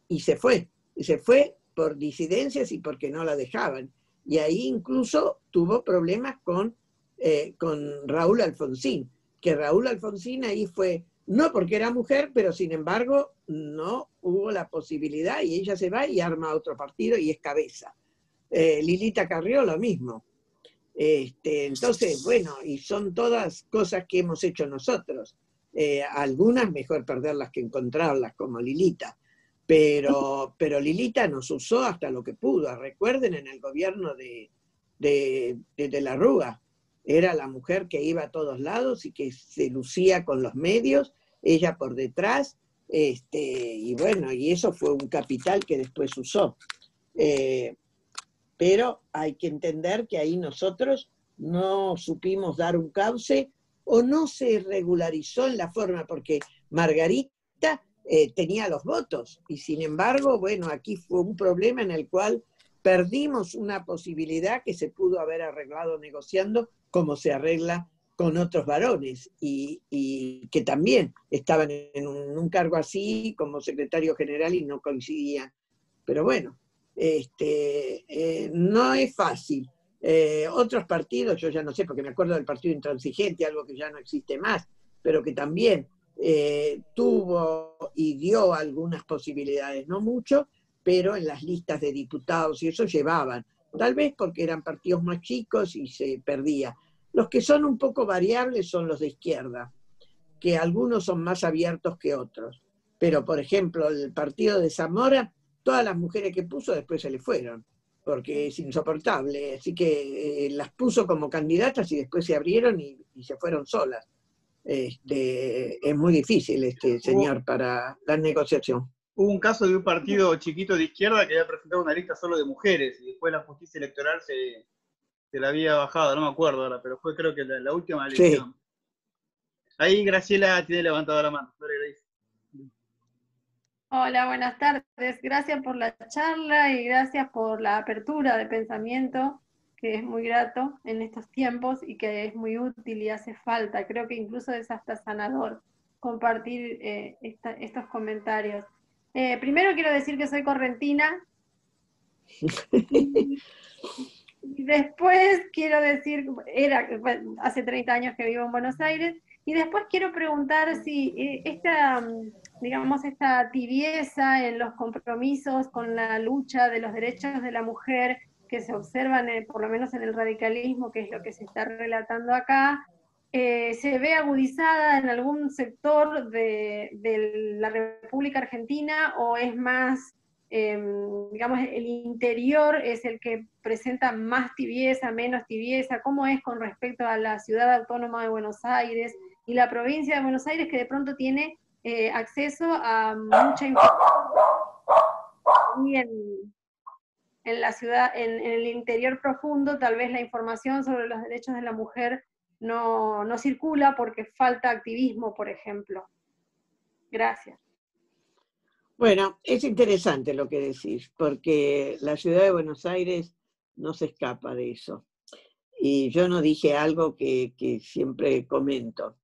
y se fue, y se fue por disidencias y porque no la dejaban. Y ahí incluso tuvo problemas con, eh, con Raúl Alfonsín, que Raúl Alfonsín ahí fue no porque era mujer, pero sin embargo no hubo la posibilidad y ella se va y arma otro partido y es cabeza. Eh, Lilita Carrió lo mismo. Este, entonces, bueno, y son todas cosas que hemos hecho nosotros. Eh, algunas mejor perderlas que encontrarlas, como Lilita. Pero, pero Lilita nos usó hasta lo que pudo. Recuerden en el gobierno de, de, de la Rúa, era la mujer que iba a todos lados y que se lucía con los medios, ella por detrás, este, y bueno, y eso fue un capital que después usó. Eh, pero hay que entender que ahí nosotros no supimos dar un cauce o no se regularizó en la forma, porque Margarita eh, tenía los votos y sin embargo, bueno, aquí fue un problema en el cual perdimos una posibilidad que se pudo haber arreglado negociando como se arregla con otros varones y, que también estaban en un, cargo así como secretario general y no coincidían. Pero bueno, este, eh, no es fácil. Eh, otros partidos, yo ya no sé, porque me acuerdo del partido intransigente, algo que ya no existe más, pero que también eh, tuvo y dio algunas posibilidades, no mucho, pero en las listas de diputados y eso llevaban, tal vez porque eran partidos más chicos y se perdía. Los que son un poco variables son los de izquierda, que algunos son más abiertos que otros. Pero, por ejemplo, el partido de Zamora, todas las mujeres que puso después se le fueron, porque es insoportable. Así que eh, las puso como candidatas y después se abrieron y, se fueron solas. Este, es muy difícil, este señor, para la negociación.
Hubo un caso de un partido chiquito de izquierda que había presentado una lista solo de mujeres y después la justicia electoral se, se la había bajado, no me acuerdo ahora, pero fue creo que la, última elección. Ahí Graciela tiene levantado la mano.
Hola, buenas tardes. Gracias por la charla y gracias por la apertura de pensamiento. que es muy grato en estos tiempos y que es muy útil y hace falta. Creo que incluso es hasta sanador compartir eh, estos comentarios. Eh, primero quiero decir que soy correntina. y, después quiero decir, era hace 30 años que vivo en Buenos Aires, y después quiero preguntar si eh, esta, digamos, esta tibieza en los compromisos con la lucha de los derechos de la mujer que se observan, eh, por lo menos en el radicalismo, que es lo que se está relatando acá, eh, se ve agudizada en algún sector de, la República Argentina o es más, em, digamos, el interior es el que presenta más tibieza, menos tibieza? ¿Cómo es con respecto a la ciudad autónoma de Buenos Aires y la provincia de Buenos Aires que de pronto tiene eh, acceso a mucha información? Y en, en la ciudad, en, el interior profundo, tal vez la información sobre los derechos de la mujer no, no circula porque falta activismo, por ejemplo. Gracias.
Bueno, es interesante lo que decís, porque la ciudad de Buenos Aires no se escapa de eso. Y yo no dije algo que, siempre comento.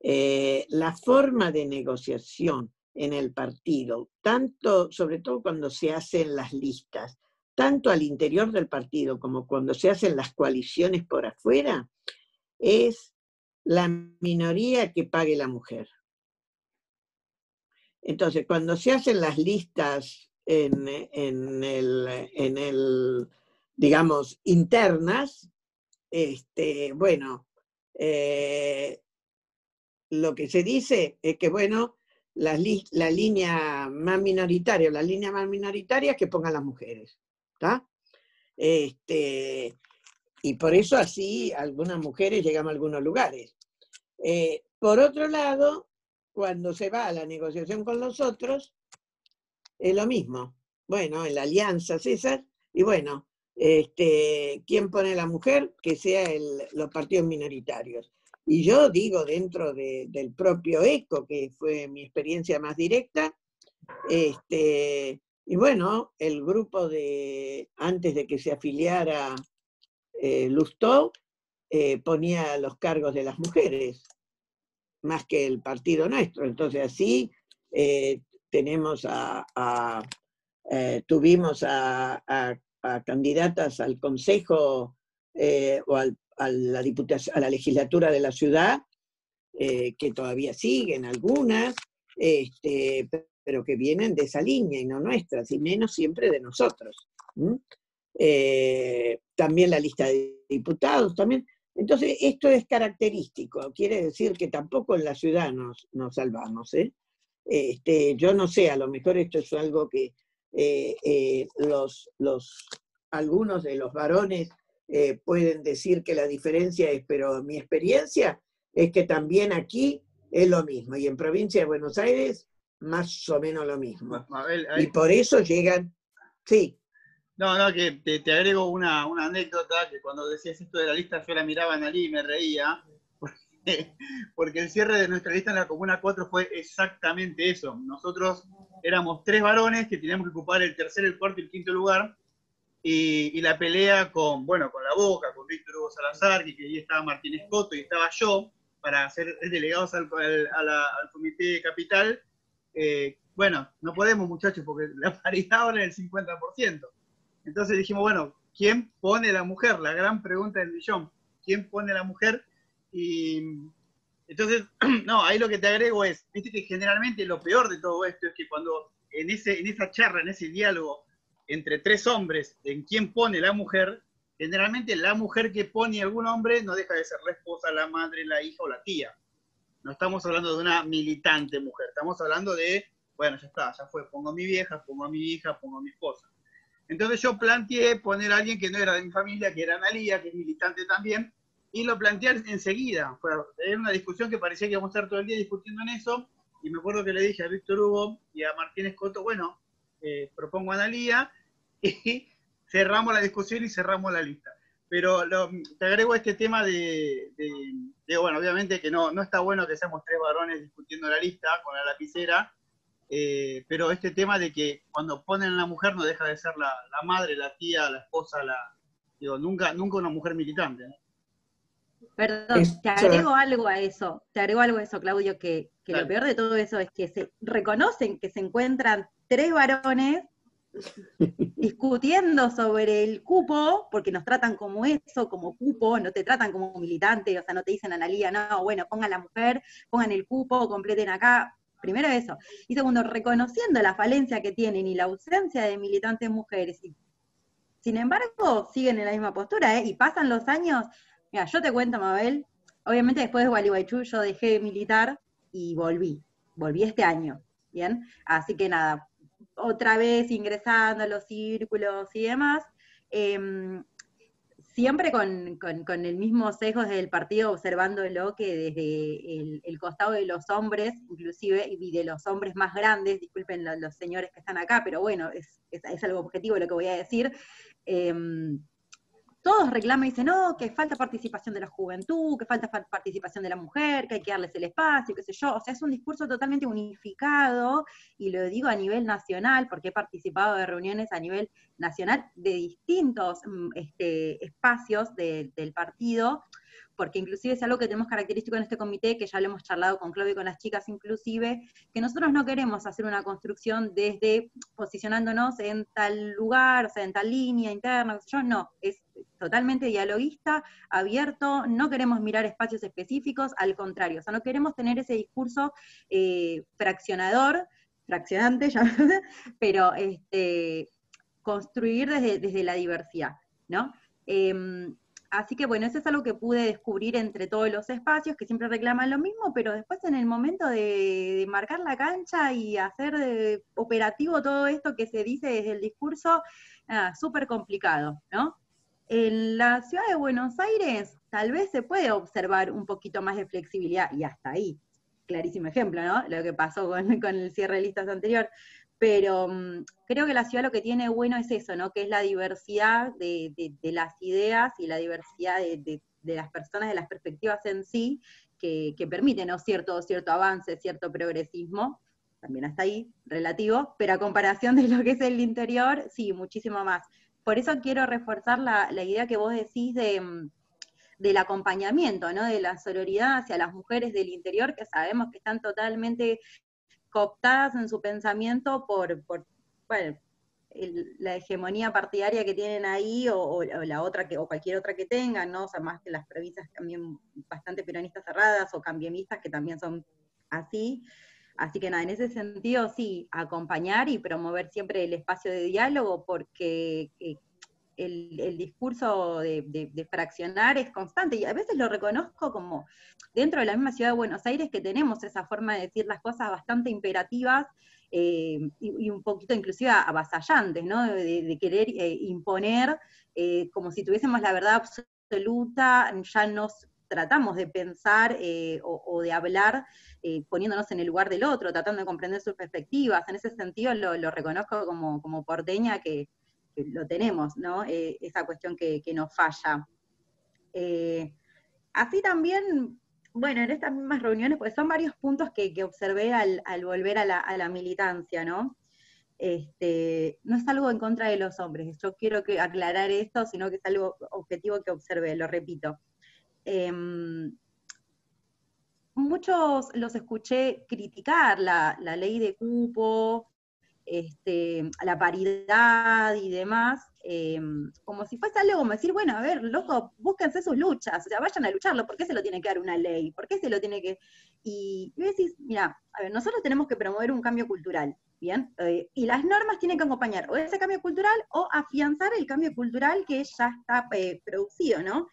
Eh, la forma de negociación en el partido, tanto, sobre todo cuando se hacen las listas, tanto al interior del partido como cuando se hacen las coaliciones por afuera, es la minoría que pague la mujer. Entonces, cuando se hacen las listas en, el, digamos, internas, este, bueno, eh, lo que se dice es que, bueno, la, línea más minoritaria, la línea más minoritaria es que pongan las mujeres. Este, y por eso así algunas mujeres llegan a algunos lugares. Eh, por otro lado, cuando se va a la negociación con los otros, es lo mismo. Bueno, en la alianza César, y bueno, este, ¿quién pone la mujer? Que sea los partidos minoritarios. Y yo digo dentro del propio ECO, que fue mi experiencia más directa, este, y bueno, el grupo de, antes de que se afiliara eh, Lustó, eh, ponía los cargos de las mujeres, más que el partido nuestro. Entonces así eh, tenemos a, tuvimos a, candidatas al Consejo o a, la diputación, a la legislatura de la ciudad, que todavía siguen algunas, este, pero que vienen de esa línea y no nuestras, y menos siempre de nosotros. Eh, también la lista de diputados, también. Entonces, esto es característico, quiere decir que tampoco en la ciudad nos, salvamos. ¿eh? Este, yo no sé, a lo mejor esto es algo que eh, los, los, algunos de los varones pueden decir que la diferencia es, pero mi experiencia es que también aquí es lo mismo, y en provincia de Buenos Aires más o menos lo mismo. Y por eso llegan, sí.
No, no, que te, agrego una, anécdota, que cuando decías esto de la lista yo la miraba en Ali y me reía, porque, el cierre de nuestra lista en la Comuna 4 fue exactamente eso. Nosotros éramos tres varones que teníamos que ocupar el tercer, el cuarto y el quinto lugar, y, la pelea con, bueno, con la Boca, con Víctor Hugo Salazar, que, ahí estaba Martínez Coto y estaba yo, para ser delegados al, al, al comité capital, eh, bueno, no podemos muchachos porque la paridad ahora es el 50%. Entonces dijimos, bueno, ¿quién pone la mujer? La gran pregunta del millón. ¿Quién pone la mujer? Y entonces, no, ahí lo que te agrego es, viste que generalmente lo peor de todo esto es que cuando en, ese, en esa charla, en ese diálogo entre tres hombres, en quién pone la mujer, generalmente la mujer que pone algún hombre no deja de ser la esposa, la madre, la hija o la tía. No estamos hablando de una militante mujer, estamos hablando de, bueno, ya está, ya fue, pongo a mi vieja, pongo a mi hija, pongo a mi esposa. Entonces yo planteé poner a alguien que no era de mi familia, que era Analia, que es militante también, y lo planteé enseguida. Fue una discusión que parecía que íbamos a estar todo el día discutiendo en eso, y me acuerdo que le dije a Víctor Hugo y a Martínez Coto, bueno, eh, propongo a Analia, y cerramos la discusión y cerramos la lista. Pero te agrego este tema de, bueno, obviamente que no, no está bueno que seamos tres varones discutiendo la lista con la lapicera, eh, pero este tema de que cuando ponen a la mujer no deja de ser la, madre, la tía, la esposa, la, Digo, nunca, nunca una mujer militante.
Perdón, te agrego algo a eso, te agrego algo a eso, Claudio, que, lo peor de todo eso es que se reconocen que se encuentran tres varones discutiendo sobre el cupo, porque nos tratan como eso, como cupo, no te tratan como militante, o sea, no te dicen Analía, no, bueno, pongan la mujer, pongan el cupo, completen acá. Primero eso. Y segundo, reconociendo la falencia que tienen y la ausencia de militantes mujeres. sin embargo, siguen en la misma postura, ¿eh? Y pasan los años. Mira, yo te cuento, Mabel, obviamente después de Gualeguaychú yo dejé de militar y volví. Volví este año, ¿bien? Así que nada, otra vez ingresando a los círculos y demás, em, siempre con, el mismo sesgo del partido, observándolo que desde el, costado de los hombres, inclusive, y de los hombres más grandes, disculpen los, señores que están acá, pero bueno, es, es, algo objetivo lo que voy a decir, em, todos reclaman y dicen, no, que falta participación de la juventud, que falta participación de la mujer, que hay que darles el espacio, qué sé yo. O sea, es un discurso totalmente unificado, y lo digo a nivel nacional, porque he participado de reuniones a nivel nacional de distintos mm, este, espacios del partido, porque inclusive es algo que tenemos característico en este comité, que ya lo hemos charlado con Claudio y con las chicas inclusive, que nosotros no queremos hacer una construcción desde posicionándonos en tal lugar, o sea, en tal línea interna, yo no, es totalmente dialoguista, abierto, no queremos mirar espacios específicos, al contrario, o sea, no queremos tener ese discurso eh, fraccionador, fraccionante, ya, pero este, construir desde, desde la diversidad, ¿no? Em, Así que bueno, eso es algo que pude descubrir entre todos los espacios, que siempre reclaman lo mismo, pero después en el momento de, marcar la cancha y hacer operativo todo esto que se dice desde el discurso, súper complicado, ¿no? En la ciudad de Buenos Aires tal vez se puede observar un poquito más de flexibilidad, y hasta ahí, clarísimo ejemplo, ¿no? Lo que pasó con, con el cierre de listas anterior pero mm, creo que la ciudad lo que tiene bueno es eso, ¿no? Que es la diversidad de, las ideas y la diversidad de, las personas, de las perspectivas en sí, que, permiten, ¿no? Cierto, cierto avance, cierto progresismo, también hasta ahí, relativo, pero a comparación de lo que es el interior, sí, muchísimo más. Por eso quiero reforzar la, idea que vos decís de mm, del acompañamiento, ¿no? De la sororidad hacia las mujeres del interior, que sabemos que están totalmente cooptadas en su pensamiento por, bueno, la hegemonía partidaria que tienen ahí o, la otra que o cualquier otra que tengan, ¿no? O sea, más que las provincias también bastante peronistas cerradas o cambiamistas que también son así. Así que nada, en ese sentido sí, acompañar y promover siempre el espacio de diálogo porque eh, el, discurso de, fraccionar es constante y a veces lo reconozco como dentro de la misma ciudad de Buenos Aires que tenemos esa forma de decir las cosas bastante imperativas eh, y, un poquito inclusive avasallantes, ¿no? De, querer eh, imponer eh, como si tuviésemos la verdad absoluta, ya nos tratamos de pensar o, de hablar poniéndonos en el lugar del otro, tratando de comprender sus perspectivas. En ese sentido lo, reconozco como, como porteña que, lo tenemos, ¿no? Eh, esa cuestión que, nos falla. Eh, así también, bueno, en estas mismas reuniones, pues son varios puntos que, observé al, volver a la, militancia, ¿no? Este, no es algo en contra de los hombres, yo quiero que aclarar esto, sino que es algo objetivo que observé, lo repito. Em, muchos los escuché criticar la, la, ley de cupo, este, la paridad y demás, em, como si fuese algo como decir, bueno, a ver, loco, búsquense sus luchas, o sea, vayan a lucharlo, ¿por qué se lo tiene que dar una ley? ¿Por qué se lo tiene que...? Y, y decís, mira, a ver, nosotros tenemos que promover un cambio cultural, ¿bien? Eh, y las normas tienen que acompañar o ese cambio cultural o afianzar el cambio cultural que ya está eh, producido, ¿no?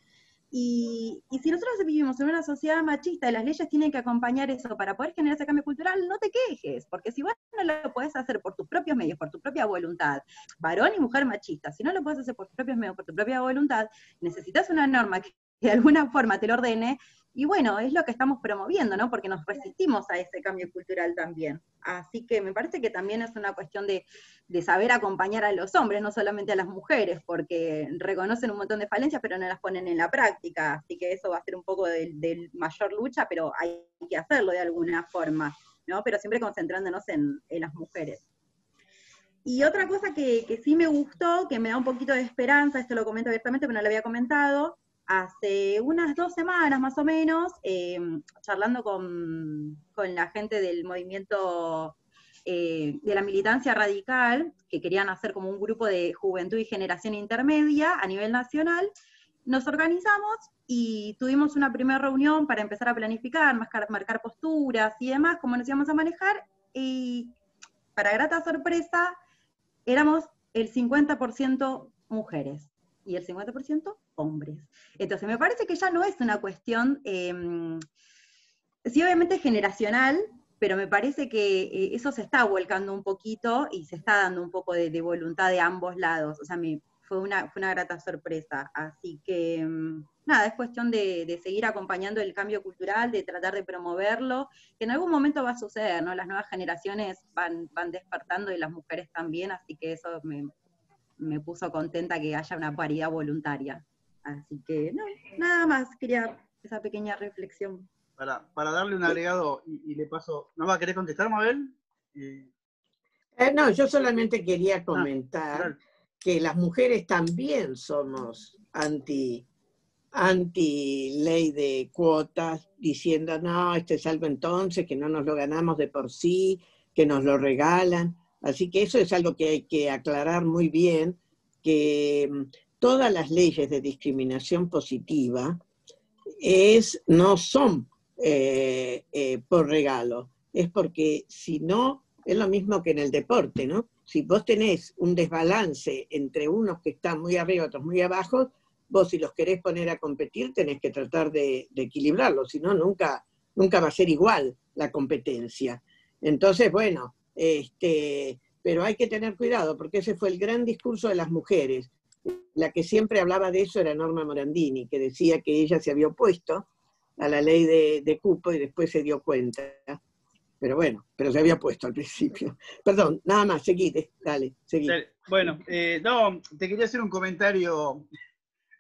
Y, si nosotros vivimos en una sociedad machista y las leyes tienen que acompañar eso para poder generar ese cambio cultural, no te quejes, porque si vos no lo puedes hacer por tus propios medios, por tu propia voluntad, varón y mujer machista, si no lo puedes hacer por tus propios medios, por tu propia voluntad, necesitas una norma que de alguna forma te lo ordene y bueno, es lo que estamos promoviendo, ¿no? Porque nos resistimos a ese cambio cultural también. Así que me parece que también es una cuestión de, saber acompañar a los hombres, no solamente a las mujeres, porque reconocen un montón de falencias, pero no las ponen en la práctica. Así que eso va a ser un poco de, mayor lucha, pero hay que hacerlo de alguna forma, ¿no? Pero siempre concentrándonos en, las mujeres. y otra cosa que, sí me gustó, que me da un poquito de esperanza, esto lo comento abiertamente, pero no lo había comentado, hace unas dos semanas más o menos, eh, charlando con, la gente del movimiento eh, de la militancia radical, que querían hacer como un grupo de juventud y generación intermedia a nivel nacional, nos organizamos y tuvimos una primera reunión para empezar a planificar, marcar posturas y demás, cómo nos íbamos a manejar, y para grata sorpresa, éramos el 50% mujeres y el 50% hombres. Entonces, me parece que ya no es una cuestión, em, sí, obviamente generacional, pero me parece que eh, eso se está volcando un poquito y se está dando un poco de, voluntad de ambos lados. O sea, fue, una, fue una grata sorpresa. Así que, em, nada, es cuestión de, seguir acompañando el cambio cultural, de tratar de promoverlo, que en algún momento va a suceder, ¿no? Las nuevas generaciones van, van despertando y las mujeres también, así que eso me, me puso contenta que haya una paridad voluntaria. Así que, no, nada más, quería esa pequeña reflexión.
Para, para darle un agregado y, le paso, ¿no va a querer contestar, Mabel?
Eh, no, yo solamente quería ah, comentar que las mujeres también somos anti anti ley de cuotas, diciendo, no, este es algo entonces, que no nos lo ganamos de por sí, que nos lo regalan. Así que eso es algo que hay que aclarar muy bien, que mm, todas las leyes de discriminación positiva es, no son eh, eh, por regalo, es porque si no, es lo mismo que en el deporte, ¿no? Si vos tenés un desbalance entre unos que están muy arriba otros muy abajo, vos si los querés poner a competir tenés que tratar de, equilibrarlo, si no, nunca, nunca va a ser igual la competencia. Entonces, bueno, este, pero hay que tener cuidado porque ese fue el gran discurso de las mujeres. La que siempre hablaba de eso era Norma Morandini, que decía que ella se había opuesto a la ley de, cupo y después se dio cuenta. Pero bueno, pero se había puesto al principio. Perdón, nada más, seguí, dale, seguí.
Bueno, eh, no, te quería hacer un comentario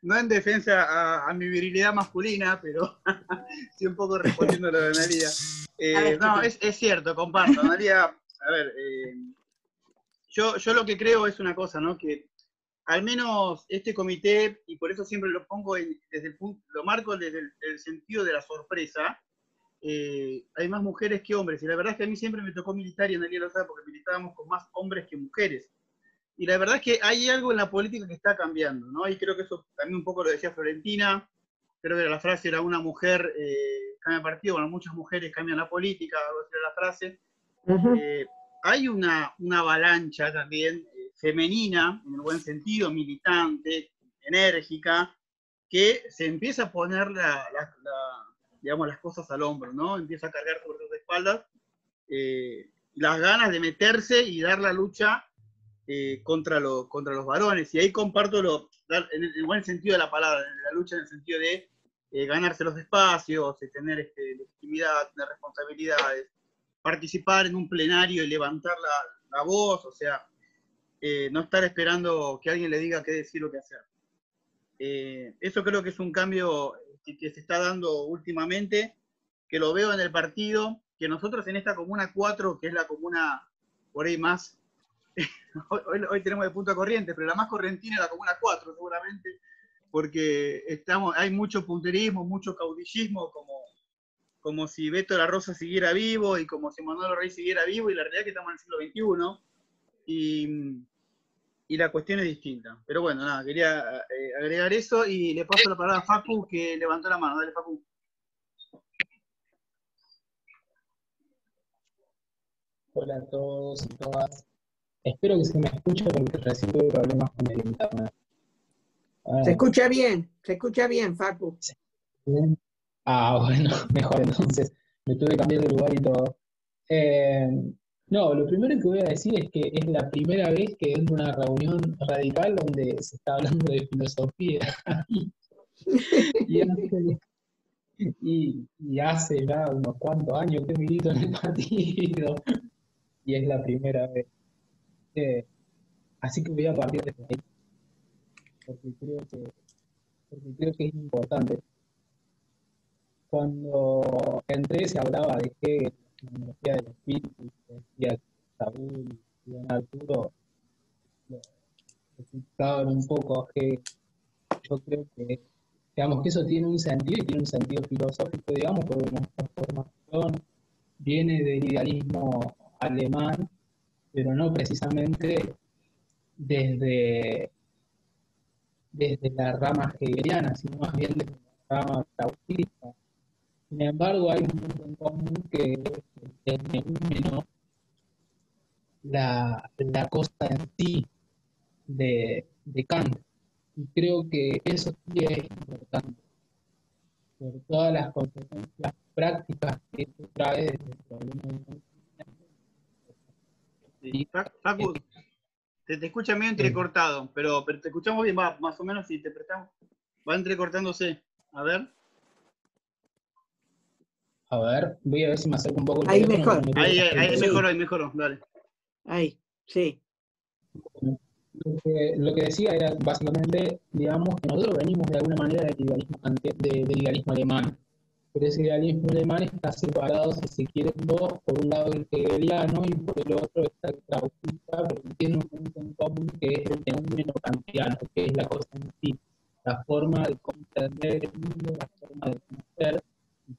no en defensa a, mi virilidad masculina, pero sí un poco respondiendo a lo de Analia. Eh, no, es, cierto, comparto. Analia, a ver, eh, yo, yo lo que creo es una cosa, ¿no? Que al menos este comité, y por eso siempre lo pongo desde lo marco desde el, sentido de la sorpresa, eh, hay más mujeres que hombres. Y la verdad es que a mí siempre me tocó militar, y Analia lo sabe, porque militábamos con más hombres que mujeres. Y la verdad es que hay algo en la política que está cambiando, ¿no? Y creo que eso también un poco lo decía Florentina, creo que la frase era una mujer eh, cambia partido, bueno, muchas mujeres cambian la política, algo así era la frase. Eh, hay una, una, avalancha también eh, femenina, en el buen sentido, militante, enérgica, que se empieza a poner la, digamos, las cosas al hombro, ¿no? Empieza a cargar sobre sus espaldas las ganas de meterse y dar la lucha eh, contra, lo, contra los varones. Y ahí comparto lo, en el buen sentido de la palabra, la lucha en el sentido de eh, ganarse los espacios, tener este, legitimidad, tener responsabilidades, participar en un plenario y levantar la, voz, o sea, eh, no estar esperando que alguien le diga qué decir o qué hacer. eso creo que es un cambio que, se está dando últimamente, que lo veo en el partido, que nosotros en esta comuna 4, que es la comuna por ahí más hoy, tenemos de punto corriente, pero la más correntina es la Comuna 4, seguramente, porque estamos, hay mucho punterismo, mucho caudillismo, como, como si Beto la Rosa siguiera vivo y como si Manuel Rey siguiera vivo, y la realidad es que estamos en el siglo XXI, y, y la cuestión es distinta. Pero bueno, nada, quería eh, agregar eso y le paso la palabra a Facu, que levantó la mano. Dale, Facu.
Hola a todos y todas. Espero que se me escuche porque recién tuve problemas con el internet.
Ah. se escucha bien, se escucha bien, Facu.
Ah, bueno, mejor entonces. Me tuve que cambiar de lugar y todo. Eh, no, lo primero que voy a decir es que es la primera vez que entro a una reunión radical donde se está hablando de filosofía. y, hace, y, hace ya unos cuantos años que milito en el partido. Y es la primera vez así que voy a partir de ahí, porque creo que, porque creo que es importante. Cuando entré se hablaba de que la tecnología del espíritu, decía Saúl y Don Arturo, explicaban un poco que yo creo que, digamos, que eso tiene un sentido y tiene un sentido filosófico, digamos, porque nuestra formación viene del idealismo alemán, pero no precisamente desde, desde la rama hegeliana, sino más bien desde la rama trautista. Sin embargo, hay un punto en común que es el la, la cosa en sí de, de Kant. Y creo que eso sí es importante, por todas las consecuencias prácticas que eso trae desde el problema
de Facu, te, te escucha medio entrecortado, pero, pero te escuchamos bien, va, más o menos si te prestamos. Va entrecortándose. A ver.
A ver, voy a ver si me acerco un poco.
Ahí mejor.
Ahí, ahí, ahí mejoró, ahí mejoró, dale.
Ahí, sí.
Lo que, lo que, decía era básicamente, digamos, que nosotros venimos de alguna manera del idealismo, del idealismo alemán pero ese idealismo alemán está separado, si se quiere, dos, por un lado el hegeliano y por el otro está el trautista, pero tiene un punto en común que es el fenómeno kantiano, que es la cosa en sí, la forma de comprender el mundo, la forma de conocer,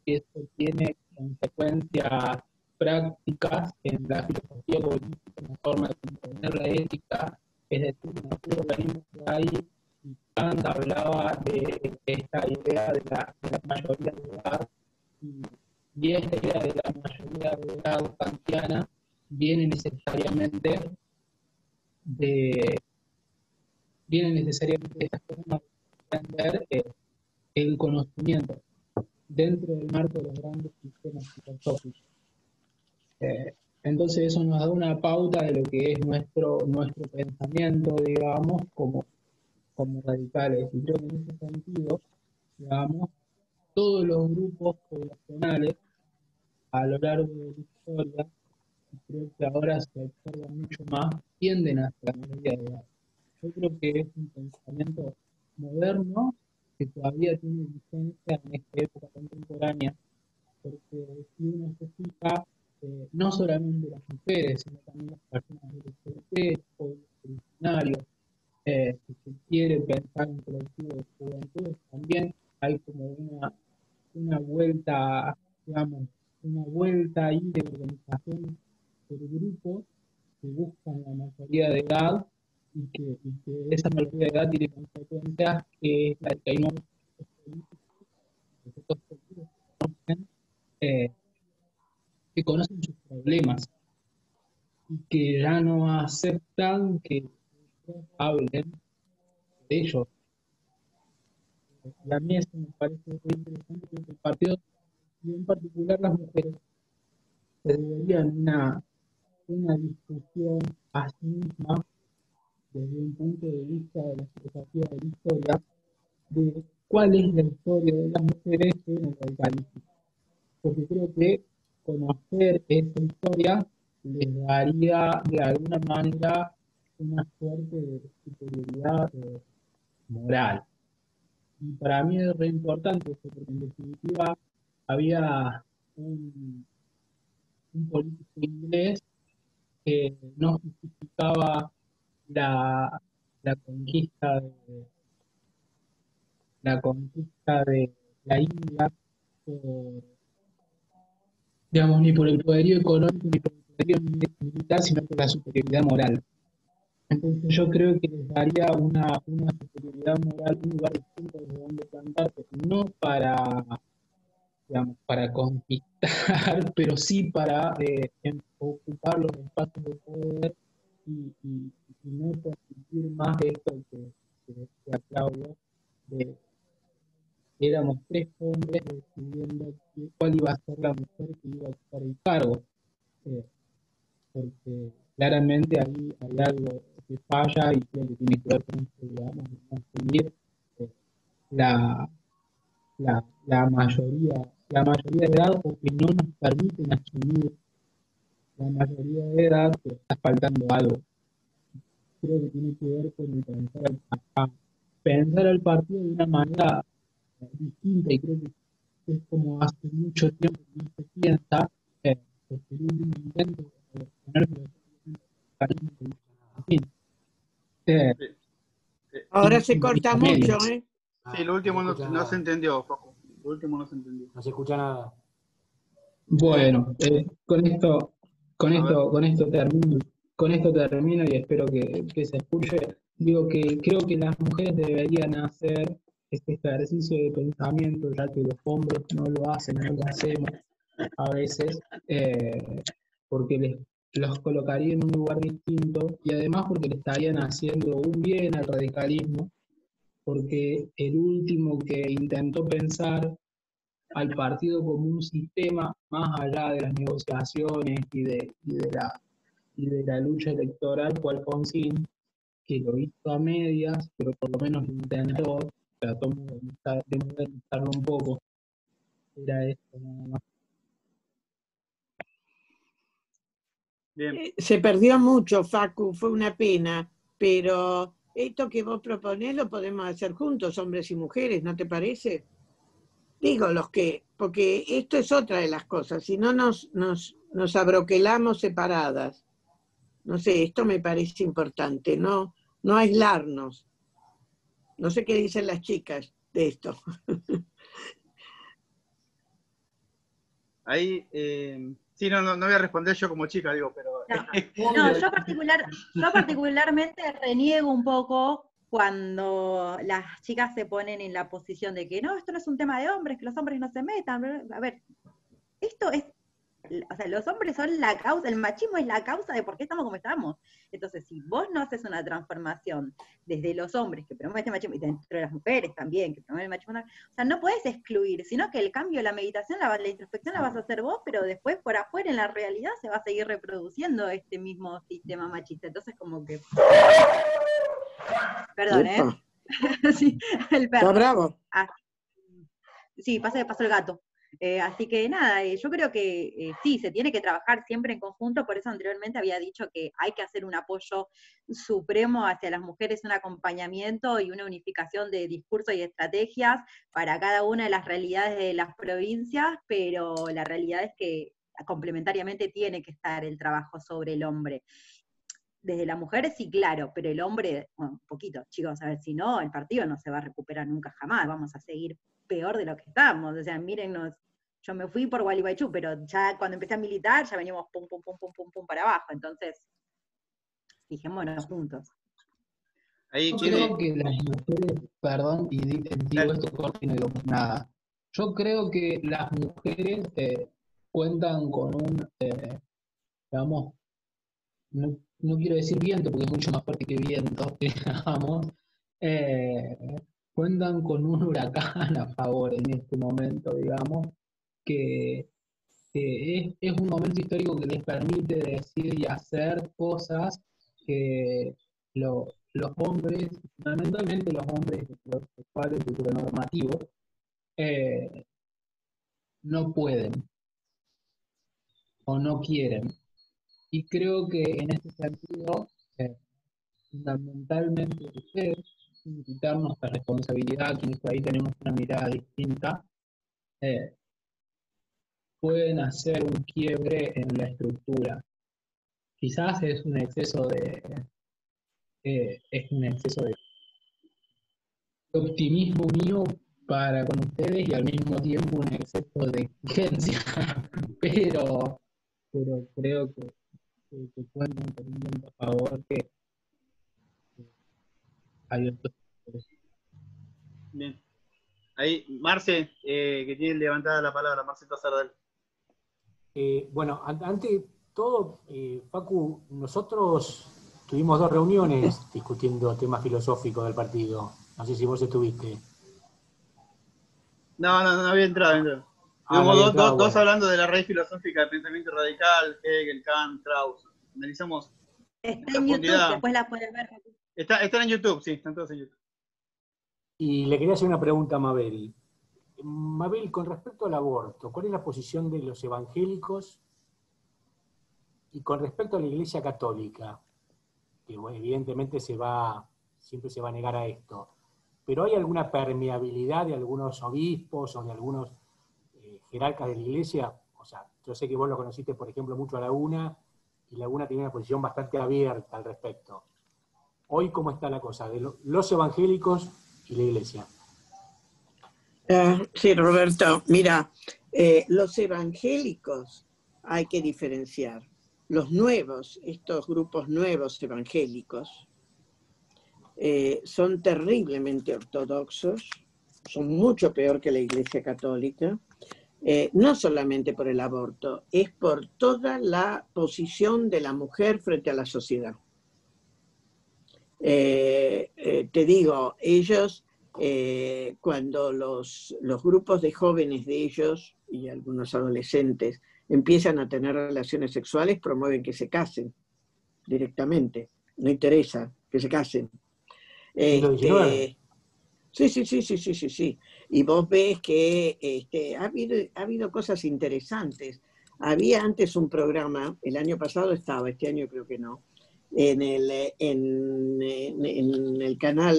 que eso tiene consecuencias prácticas en la filosofía política, en la forma de comprender la ética, es decir, nosotros venimos de ahí Kant hablaba de esta idea de la, mayoría de edad y, esta idea de la mayoría de edad kantiana viene necesariamente de viene necesariamente esta forma de entender el conocimiento dentro del marco de grandes sistemas filosóficos. Eh, entonces eso nos da una pauta de lo que es nuestro, nuestro pensamiento, digamos, como como radicales. Y creo que en ese sentido, digamos, todos los grupos poblacionales a lo largo de la historia, creo que ahora se observa mucho más, tienden hacia la mayoría de edad. Yo creo que es un pensamiento moderno que todavía tiene vigencia en esta época contemporánea, porque si uno se fija, eh, no solamente las mujeres, sino también las personas LGBT, o originarios, eh, si se quiere pensar en colectivo de juventud, también hay como una, una vuelta, digamos, una vuelta ahí de organización por grupo que buscan la mayoría de edad y que, esa mayoría de edad tiene consecuencias que es la que hay nuevos eh, que conocen sus problemas y que ya no aceptan que hablen de ellos. A mí me parece muy interesante que el partido, y en particular las mujeres, se deberían una, una discusión a sí misma desde un punto de vista de la filosofía de la historia de cuál es la historia de las mujeres en el radicalismo. Porque creo que conocer esa historia les daría de alguna manera una suerte de superioridad eh, moral. Y para mí es re importante esto, porque en definitiva había un, político inglés que no justificaba la, la conquista de la conquista de la India digamos, ni por el poderío económico ni por el poderío militar, sino por la superioridad moral. Entonces yo creo que les daría una, una superioridad moral, un lugar distinto de donde plantar, no para, digamos, para conquistar, pero sí para eh, ocupar los espacios de poder y, y, no permitir más esto que, que Claudio, de éramos tres hombres decidiendo cuál iba a ser la mujer que iba a ocupar el cargo. Eh, porque claramente ahí hay algo que falla y creo que tiene que ver con esto, digamos, de conseguir eh, la, la, la, mayoría, la mayoría de edad o que no nos permiten asumir la mayoría de edad que está faltando algo. Creo que tiene que ver con pensar al, pensar al partido de una manera distinta y creo que es como hace mucho tiempo que no se piensa, eh, porque el último intento de poner en fin,
Ahora se corta mucho, ¿eh?
Sí, lo último no, no, se entendió, Lo último no se entendió.
No se escucha nada.
Bueno, eh, con esto, con esto, con esto termino, con esto termino y espero que, se escuche. Digo que creo que las mujeres deberían hacer este ejercicio de pensamiento, ya que los hombres no lo hacen, no lo hacemos a veces, eh, porque les, los colocaría en un lugar distinto y además porque le estarían haciendo un bien al radicalismo, porque el último que intentó pensar al partido como un sistema más allá de las negociaciones y de, la, y de la lucha electoral fue Alfonsín, que lo hizo a medias, pero por lo menos intentó, trató de modernizarlo un poco. Era esto nada más.
Se perdió mucho, Facu, fue una pena, pero esto que vos proponés lo podemos hacer juntos, hombres y mujeres, ¿no te parece? Digo, los que, porque esto es otra de las cosas, si no nos, nos, nos abroquelamos separadas. No sé, esto me parece importante, no, no aislarnos. No sé qué dicen las chicas de esto.
Ahí, eh, sí, no, no, voy a responder yo como chica, digo, pero...
No, yo, particular, yo particularmente reniego un poco cuando las chicas se ponen en la posición de que no, esto no es un tema de hombres, que los hombres no se metan. A ver, esto es, o sea, los hombres son la causa, el machismo es la causa de por qué estamos como estamos. Entonces, si vos no haces una transformación desde los hombres que promueven el machismo, y dentro de las mujeres también que promueven el machismo, o sea, no puedes excluir, sino que el cambio, la meditación, la, la introspección la vas a hacer vos, pero después por afuera en la realidad se va a seguir reproduciendo este mismo sistema machista. Entonces, como que Perdón, ¿eh? sí, el perro.
Está bravo.
Ah, sí, pasa, pasó el gato. Eh, así que nada, eh, yo creo que eh, sí, se tiene que trabajar siempre en conjunto, por eso anteriormente había dicho que hay que hacer un apoyo supremo hacia las mujeres, un acompañamiento y una unificación de discursos y estrategias para cada una de las realidades de las provincias, pero la realidad es que complementariamente tiene que estar el trabajo sobre el hombre. Desde las mujeres sí, claro, pero el hombre, bueno, un poquito, chicos, a ver, si no, el partido no se va a recuperar nunca jamás, vamos a seguir peor de lo que estamos, o sea, mírennos, yo me fui por Gualeguaychú, pero ya cuando empecé a militar ya veníamos pum, pum, pum, pum, pum, pum para abajo, entonces, fijémonos juntos.
Ahí yo creo que las mujeres, perdón, y digo esto corto y no digo nada, yo creo que las mujeres eh, cuentan con un, eh, digamos, no, no quiero decir viento porque es mucho más fuerte que viento, digamos, eh, cuentan con un huracán a favor en este momento, digamos, que, es, un momento histórico que les permite decir y hacer cosas que los hombres, fundamentalmente los hombres sexuales normativos, eh, no pueden o no quieren. Y creo que en este sentido, eh, fundamentalmente ustedes, sin quitarnos nuestra responsabilidad, quienes por ahí tenemos una mirada distinta, eh, pueden hacer un quiebre en la estructura. Quizás es un exceso de, eh, es un exceso de optimismo mío para con ustedes y al mismo tiempo un exceso de exigencia, pero, pero creo que que, que cuentan con un favor que,
Bien. Ahí, Marce, eh, que tiene levantada la palabra, Marcelo Sardel.
Eh, bueno, ante todo, eh, Facu, nosotros tuvimos dos reuniones discutiendo temas filosóficos del partido. No sé si vos estuviste.
No, no, no había entrado. Ah, dos, dos, hablando de la raíz filosófica del pensamiento radical, Hegel, Kant, Krauss. Analizamos.
Está en YouTube, después la puedes ver.
Está, está en YouTube, sí, están todos en YouTube.
Y le quería hacer una pregunta a Mabel. Mabel, con respecto al aborto, ¿cuál es la posición de los evangélicos y con respecto a la Iglesia Católica? Que evidentemente se va, siempre se va a negar a esto. Pero ¿hay alguna permeabilidad de algunos obispos o de algunos jerarcas de la iglesia, o sea, yo sé que vos lo conociste, por ejemplo, mucho a Laguna, y Laguna tiene una posición bastante abierta al respecto. Hoy, ¿cómo está la cosa de los evangélicos y la iglesia?
Ah, sí, Roberto, mira, eh, los evangélicos hay que diferenciar. Los nuevos, estos grupos nuevos evangélicos, eh, son terriblemente ortodoxos, son mucho peor que la Iglesia Católica, eh, no solamente por el aborto, es por toda la posición de la mujer frente a la sociedad. Eh, eh, te digo, ellos, cuando los, los grupos de jóvenes de ellos y algunos adolescentes empiezan a tener relaciones sexuales, promueven que se casen directamente. No interesa que se casen. Sí, sí, sí, sí, sí, sí, sí. Y vos ves que este, ha, habido, ha habido cosas interesantes. Había antes un programa, el año pasado estaba, este año creo que no, en el, en, el canal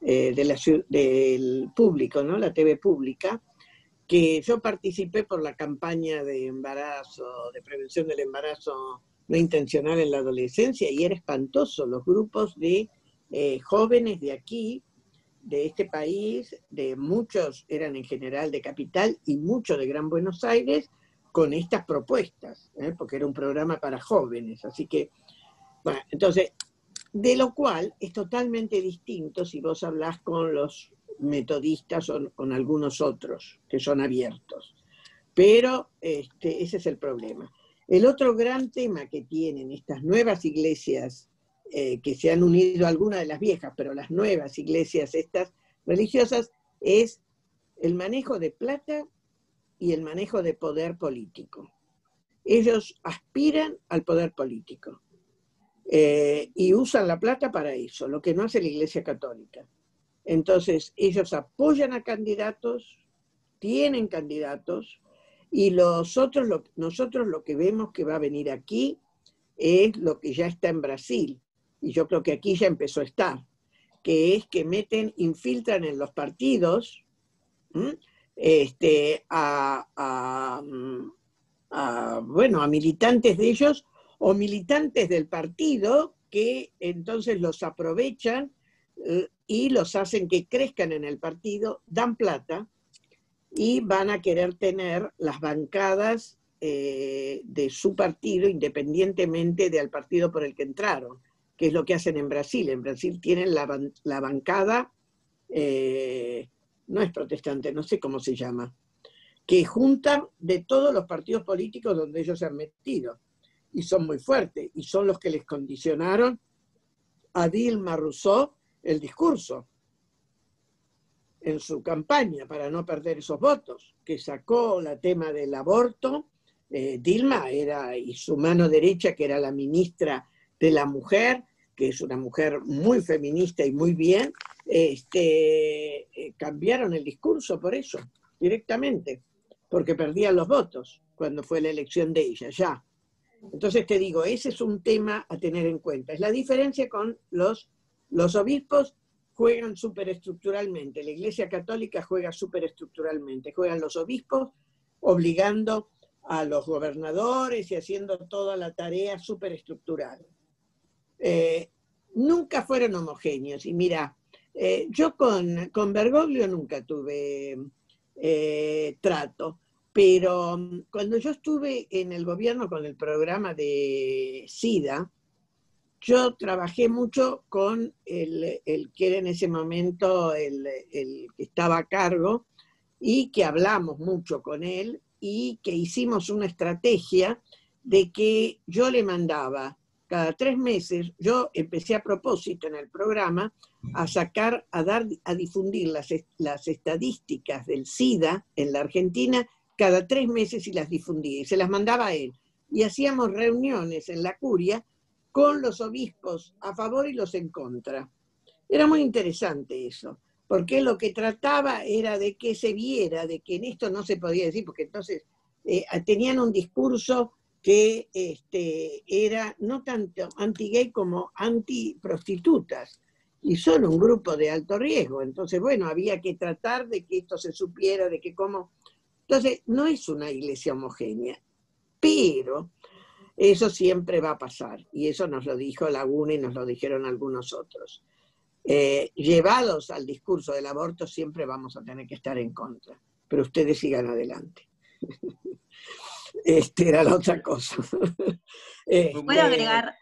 eh, de la, del público, ¿no? La TV pública, que yo participé por la campaña de embarazo, de prevención del embarazo no intencional en la adolescencia, y era espantoso los grupos de eh, jóvenes de aquí de este país, de muchos eran en general de capital y muchos de Gran Buenos Aires, con estas propuestas, ¿eh? porque era un programa para jóvenes. Así que, bueno, entonces, de lo cual es totalmente distinto si vos hablas con los metodistas o con algunos otros que son abiertos. Pero este, ese es el problema. El otro gran tema que tienen estas nuevas iglesias eh, que se han unido a algunas de las viejas, pero las nuevas iglesias estas religiosas, es el manejo de plata y el manejo de poder político. Ellos aspiran al poder político eh, y usan la plata para eso, lo que no hace la Iglesia Católica. Entonces, ellos apoyan a candidatos, tienen candidatos, y los otros, nosotros lo que vemos que va a venir aquí es lo que ya está en Brasil, y yo creo que aquí ya empezó a estar, que es que meten, infiltran en los partidos este, a, bueno, a militantes de ellos o militantes del partido que entonces los aprovechan eh, y los hacen que crezcan en el partido, dan plata y van a querer tener las bancadas eh, de su partido independientemente del partido por el que entraron que es lo que hacen en Brasil. En Brasil tienen la, bancada, eh, no es protestante, no sé cómo se llama, que juntan de todos los partidos políticos donde ellos se han metido. Y son muy fuertes, y son los que les condicionaron a Dilma Rousseff el discurso en su campaña para no perder esos votos, que sacó la tema del aborto. Eh, Dilma era, y su mano derecha, que era la ministra de la mujer, que es una mujer muy feminista y muy bien, este, eh, cambiaron el discurso por eso, directamente, porque perdían los votos cuando fue la elección de ella, ya. Entonces te digo, ese es un tema a tener en cuenta. Es la diferencia con los, los obispos juegan superestructuralmente, la Iglesia Católica juega superestructuralmente, juegan los obispos obligando a los gobernadores y haciendo toda la tarea superestructural. Eh, nunca fueron homogéneos. Y mira, eh, yo con, con, Bergoglio nunca tuve eh, trato, pero mm, cuando yo estuve en el gobierno con el programa de SIDA, yo trabajé mucho con el, que era en ese momento el, el que estaba a cargo y que hablamos mucho con él y que hicimos una estrategia de que yo le mandaba cada tres meses, yo empecé a propósito en el programa a sacar, a dar, a difundir las, las estadísticas del SIDA en la Argentina cada tres meses y las difundía y se las mandaba a él. Y hacíamos reuniones en la curia con los obispos a favor y los en contra. Era muy interesante eso, porque lo que trataba era de que se viera, de que en esto no se podía decir, porque entonces eh, tenían un discurso que este, era no tanto anti-gay como anti-prostitutas, y son un grupo de alto riesgo. Entonces, bueno, había que tratar de que esto se supiera, de que cómo... Entonces, no es una iglesia homogénea, pero Eso siempre va a pasar, y eso nos lo dijo Laguna y nos lo dijeron algunos otros. Eh, llevados al discurso del aborto, siempre vamos a tener que estar en contra, pero ustedes sigan adelante. este era la otra cosa.
¿Puedo este, agregar,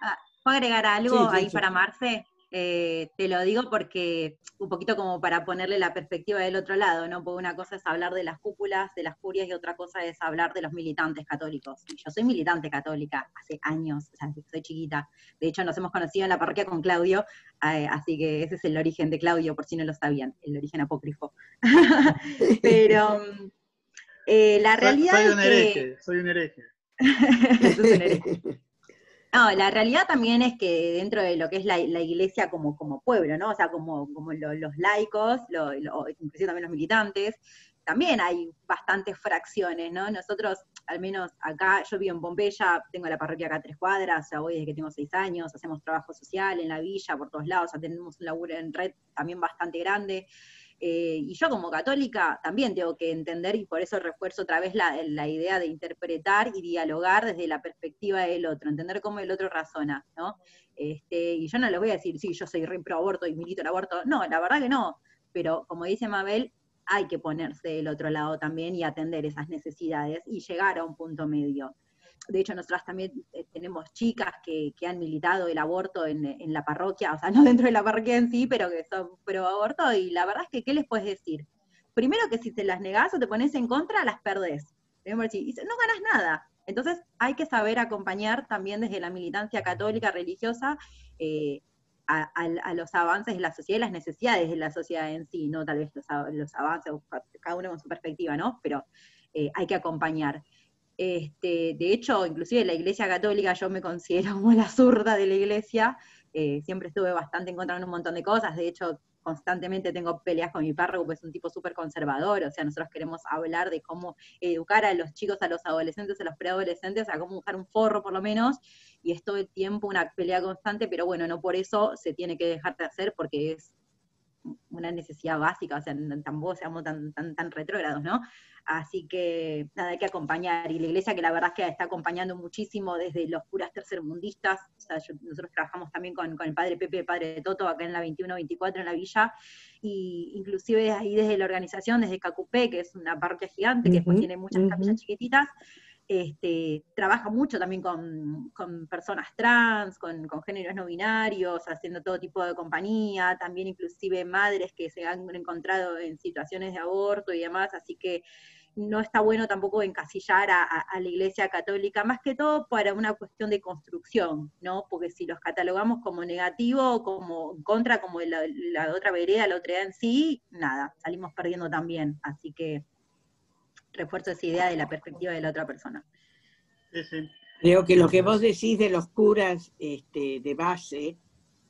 ¿puedo agregar algo ahí para Marce? Eh, te lo digo porque un poquito como para ponerle la perspectiva del otro lado, ¿no? Porque una cosa es hablar de las cúpulas, de las curias, y otra cosa es hablar de los militantes católicos. Yo soy militante católica hace años, o sea, soy chiquita. De hecho, nos hemos conocido en la parroquia con Claudio, eh, así que ese es el origen de Claudio, por si no lo sabían, el origen apócrifo. Pero eh, la realidad
soy,
soy
un hereje, soy un hereje.
un hereje. No, la realidad también es que dentro de lo que es la, iglesia como, como pueblo, ¿no? O sea, como, como los laicos, lo, inclusive también los militantes, también hay bastantes fracciones, ¿no? Nosotros, al menos acá, yo vivo en Pompeya, tengo la parroquia acá a tres cuadras, o sea, voy desde que tengo seis años, hacemos trabajo social en la villa, por todos lados, o sea, tenemos un laburo en red también bastante grande. Eh, y yo como católica también tengo que entender, y por eso refuerzo otra vez la, idea de interpretar y dialogar desde la perspectiva del otro, entender cómo el otro razona, ¿no? Este, y yo no le voy a decir, sí, yo soy re pro aborto y milito el aborto, no, la verdad que no, pero como dice Mabel, hay que ponerse del otro lado también y atender esas necesidades y llegar a un punto medio de hecho nosotras también eh, tenemos chicas que, han militado el aborto en, la parroquia, o sea, no dentro de la parroquia en sí, pero que son pro aborto, y la verdad es que, ¿qué les puedes decir? Primero que si se las negás o te pones en contra, las perdés. No ganas nada. Entonces hay que saber acompañar también desde la militancia católica religiosa eh, a, los avances de la sociedad y las necesidades de la sociedad en sí, no tal vez los, avances, cada uno con su perspectiva, ¿no? Pero eh, hay que acompañar. Este, de hecho, inclusive la Iglesia Católica, yo me considero como la zurda de la Iglesia, eh, siempre estuve bastante en contra de un montón de cosas, de hecho, constantemente tengo peleas con mi párroco, pues es un tipo súper conservador, o sea, nosotros queremos hablar de cómo educar a los chicos, a los adolescentes, a los preadolescentes, a cómo usar un forro por lo menos, y es todo el tiempo una pelea constante, pero bueno, no por eso se tiene que dejar de hacer, porque es una necesidad básica, o sea, tampoco seamos tan, tan, tan retrógrados, ¿no? Así que nada, hay que acompañar. Y la iglesia que la verdad es que está acompañando muchísimo desde los curas tercermundistas. O sea, nosotros trabajamos también con, el padre Pepe, el padre de Toto, acá en la 21-24 en la villa. Y inclusive ahí desde la organización, desde Cacupé, que es una parroquia gigante, que tiene muchas capillas chiquititas, este, trabaja mucho también con, personas trans, con, géneros no binarios, haciendo todo tipo de compañía, también inclusive madres que se han encontrado en situaciones de aborto y demás, así que no está bueno tampoco encasillar a, la Iglesia Católica, más que todo para una cuestión de construcción, ¿no? Porque si los catalogamos como negativo, como contra, como la otra vereda, la otra en sí, nada, salimos perdiendo también, así que refuerzo esa idea de la perspectiva de la otra persona.
Creo que lo que vos decís de los curas este, de base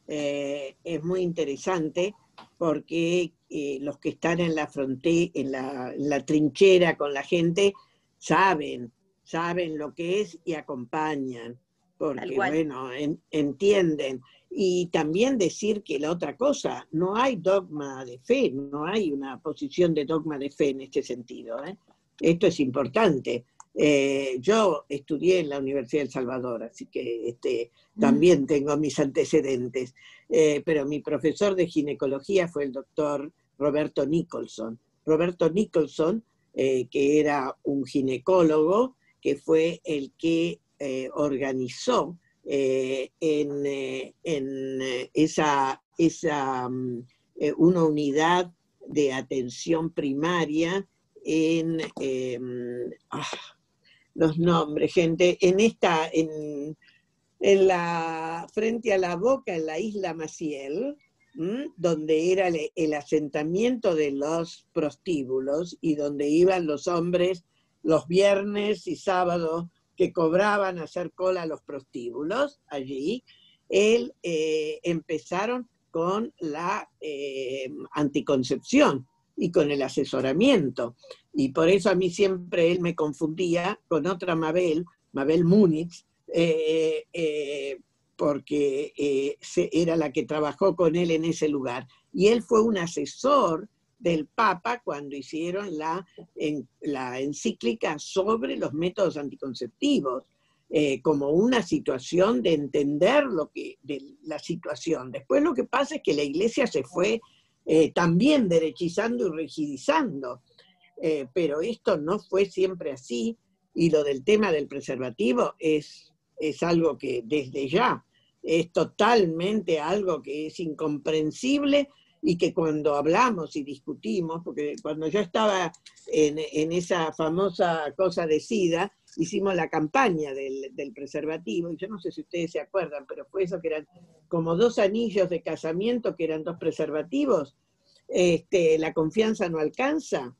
eh, es muy interesante porque eh, los que están en la frontera, en la, trinchera con la gente, saben, saben lo que es y acompañan, porque bueno, entienden. Y también decir que la otra cosa, no hay dogma de fe, no hay una posición de dogma de fe en este sentido. ¿eh? Esto es importante. Eh, yo estudié en la Universidad de El Salvador, así que este, mm. también tengo mis antecedentes, eh, pero mi profesor de ginecología fue el doctor Roberto Nicholson. Roberto Nicholson, eh, que era un ginecólogo, que fue el que organizó en, en, esa, esa mm, una unidad de atención primaria en em, ah, los nombres, gente, en esta, en, la, frente a la boca, en la isla Maciel, donde era el, asentamiento de los prostíbulos y donde iban los hombres los viernes y sábados que cobraban hacer cola a los prostíbulos allí, él eh, empezaron con la eh, anticoncepción y con el asesoramiento. Y por eso a mí siempre él me confundía con otra Mabel, Mabel Múnich, eh, eh, porque eh, era la que trabajó con él en ese lugar. Y él fue un asesor del Papa cuando hicieron la, la encíclica sobre los métodos anticonceptivos. como una situación de entender lo que, de la situación. Después lo que pasa es que la iglesia se fue eh, también derechizando y rigidizando, eh, pero esto no fue siempre así y lo del tema del preservativo es, es algo que desde ya es totalmente algo que es incomprensible y que cuando hablamos y discutimos, porque cuando yo estaba en, en esa famosa cosa de SIDA, hicimos la campaña del, del, preservativo, y yo no sé si ustedes se acuerdan, pero fue eso que eran como dos anillos de casamiento, que eran dos preservativos, este, la confianza no alcanza,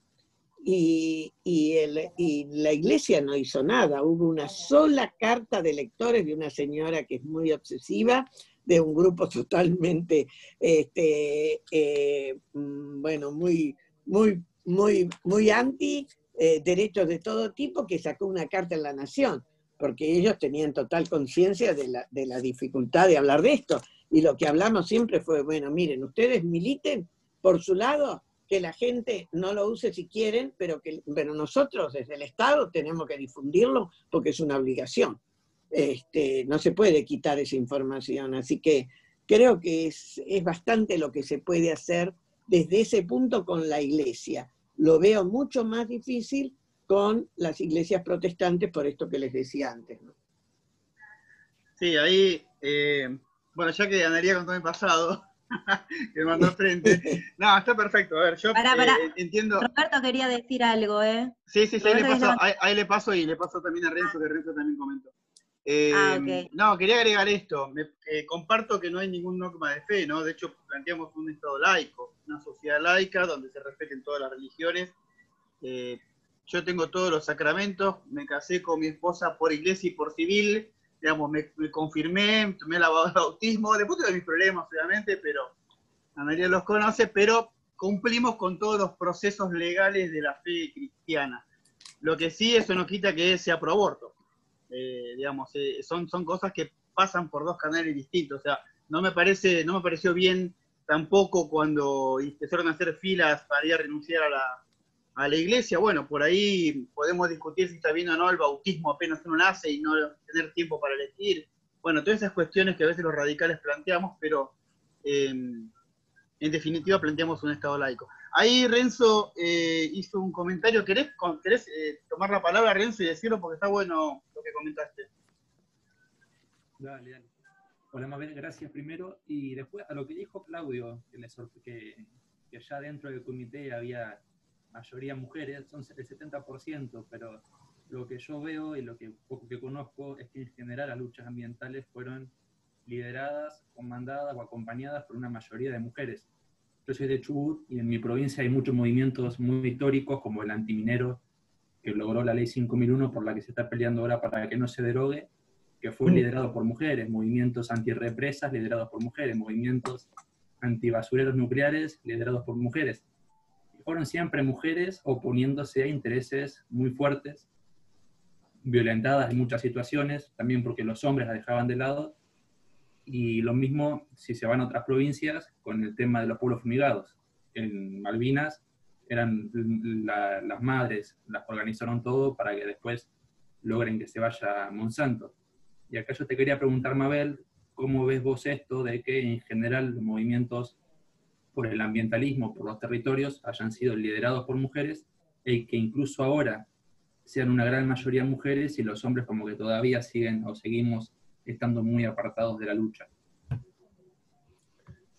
y, y, el, y, la iglesia no hizo nada. Hubo una sola carta de lectores de una señora que es muy obsesiva, de un grupo totalmente, este, eh, mm, bueno, muy, muy, muy, muy anti eh, derechos de todo tipo, que sacó una carta en la Nación, porque ellos tenían total conciencia de la, de la dificultad de hablar de esto. Y lo que hablamos siempre fue, bueno, miren, ustedes militen por su lado, que la gente no lo use si quieren, pero que pero nosotros desde el Estado tenemos que difundirlo porque es una obligación. Este, no se puede quitar esa información, así que creo que es, es bastante lo que se puede hacer desde ese punto con la iglesia. Lo veo mucho más difícil con las iglesias protestantes por esto que les decía antes. ¿no?
Sí, ahí, eh, bueno, ya que andaría con todo el pasado, que mandó frente. No, está perfecto. A ver, yo
pará, pará. Eh, entiendo. Roberto quería decir algo, ¿eh?
Sí, sí, sí, ahí le, paso, ahí, ahí le, paso, y le paso también a Renzo, que Renzo también comentó. Eh, ah, okay. No, quería agregar esto. Me, eh, comparto que no hay ningún dogma de fe, ¿no? De hecho, planteamos un Estado laico, una sociedad laica donde se respeten todas las religiones. Eh, yo tengo todos los sacramentos, me casé con mi esposa por iglesia y por civil, digamos, me, me confirmé, tomé el bautismo, después tuve mis problemas, obviamente, pero la mayoría los conoce, pero cumplimos con todos los procesos legales de la fe cristiana. Lo que sí, eso no quita que sea pro aborto eh, digamos, eh, son, son cosas que pasan por dos canales distintos. O sea, no me parece, no me pareció bien tampoco cuando empezaron a hacer filas para ir a renunciar a la, a la iglesia. Bueno, por ahí podemos discutir si está bien o no el bautismo apenas uno nace y no tener tiempo para elegir. Bueno, todas esas cuestiones que a veces los radicales planteamos, pero eh, en definitiva planteamos un Estado laico. Ahí Renzo eh, hizo un comentario. ¿Querés, eh, tomar la palabra, Renzo, y decirlo? Porque está bueno lo que comentaste.
Dale, dale. Hola, Mabel, gracias primero. Y después a lo que dijo Claudio, que, le que, que allá dentro del comité había mayoría mujeres, son el 70%, pero lo que yo veo y lo que poco que conozco es que en general las luchas ambientales fueron lideradas, comandadas o acompañadas por una mayoría de mujeres. Yo soy de Chubut y en mi provincia hay muchos movimientos muy históricos, como el antiminero, que logró la ley 5001 por la que se está peleando ahora para que no se derogue, que fue mm. liderado por mujeres, movimientos antirrepresas liderados por mujeres, movimientos antibasureros nucleares liderados por mujeres. fueron siempre mujeres oponiéndose a intereses muy fuertes, violentadas en muchas situaciones, también porque los hombres la dejaban de lado, y lo mismo si se van a otras provincias con el tema de los pueblos fumigados. En Malvinas eran las madres, las organizaron todo para que después logren que se vaya Monsanto. Y acá yo te quería preguntar, Mabel, ¿cómo ves vos esto de que en general los movimientos por el ambientalismo, por los territorios, hayan sido liderados por mujeres y que incluso ahora sean una gran mayoría mujeres y los hombres como que todavía siguen o seguimos estando muy apartados de la lucha.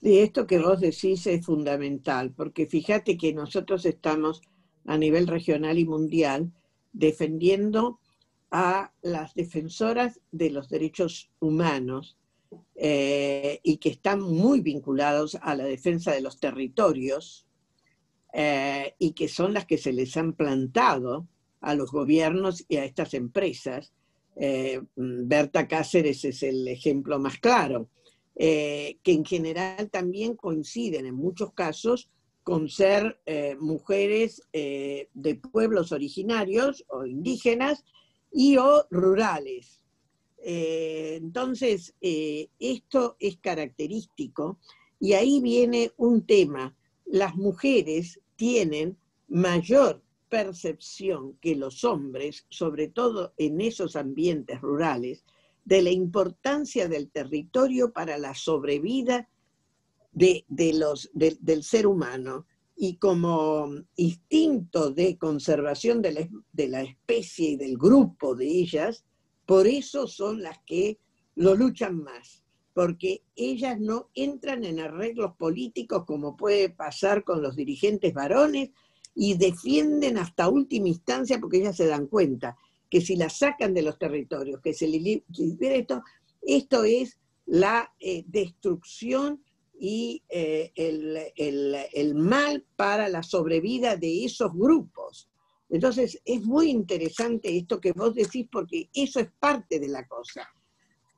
Y esto que vos decís es fundamental, porque fíjate que nosotros estamos a nivel regional y mundial defendiendo a las defensoras de los derechos humanos eh, y que están muy vinculados a la defensa de los territorios eh, y que son las que se les han plantado a los gobiernos y a estas empresas eh, Berta Cáceres es el ejemplo más claro, eh, que en general también coinciden en muchos casos con ser eh, mujeres de pueblos originarios o indígenas y o rurales. entonces, esto es característico y ahí viene un tema. Las mujeres tienen mayor percepción que los hombres, sobre todo en esos ambientes rurales, de la importancia del territorio para la sobrevida del ser humano y como instinto de conservación de la, de la, especie y del grupo de ellas, por eso son las que lo luchan más, porque ellas no entran en arreglos políticos como puede pasar con los dirigentes varones y defienden hasta última instancia porque ellas se dan cuenta que si la sacan de los territorios, que se libere esto, esto es la eh, destrucción y eh, el, mal para la sobrevida de esos grupos. Entonces, es muy interesante esto que vos decís porque eso es parte de la cosa.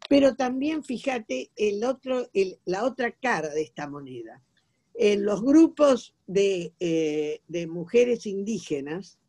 Pero también fíjate el otro, la otra cara de esta moneda. En los grupos de, eh, mujeres indígenas,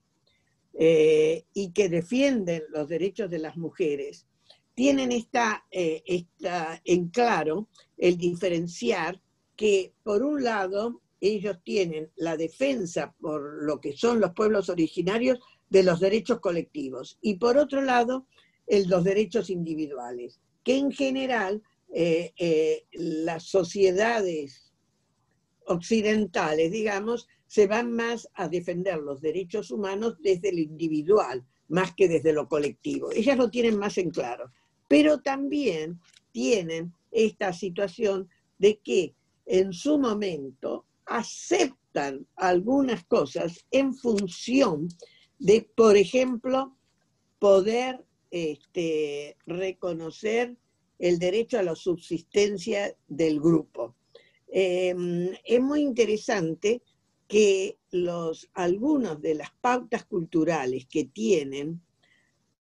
eh, y que defienden los derechos de las mujeres, tienen eh, esta, en claro el diferenciar que, por un lado, ellos tienen la defensa por lo que son los pueblos originarios de los derechos colectivos y, por otro lado, el, los derechos individuales, que en general las sociedades occidentales, digamos, se van más a defender los derechos humanos desde lo individual, más que desde lo colectivo. Ellas lo tienen más en claro, pero también tienen esta situación de que en su momento aceptan algunas cosas en función de, por ejemplo, poder este, reconocer el derecho a la subsistencia del grupo. Em, es muy interesante que los, algunos de las pautas culturales que tienen,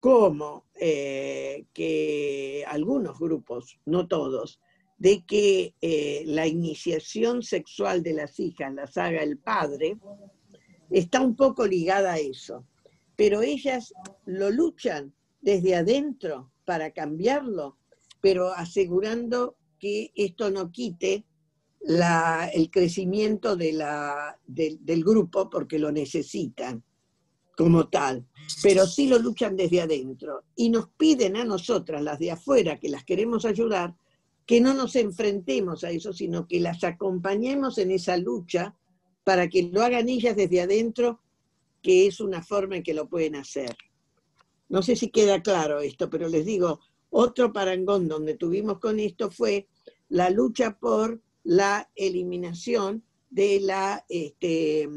como eh, que algunos grupos, no todos, de que eh, la iniciación sexual de las hijas las haga el padre, está un poco ligada a eso. Pero ellas lo luchan desde adentro para cambiarlo, pero asegurando que esto no quite el crecimiento de la, del grupo porque lo necesitan como tal, pero sí lo luchan desde adentro y nos piden a nosotras, las de afuera, que las queremos ayudar, que no nos enfrentemos a eso, sino que las acompañemos en esa lucha para que lo hagan ellas desde adentro, que es una forma en que lo pueden hacer. No sé si queda claro esto, pero les digo, otro parangón donde tuvimos con esto fue la lucha por la eliminación de la, este,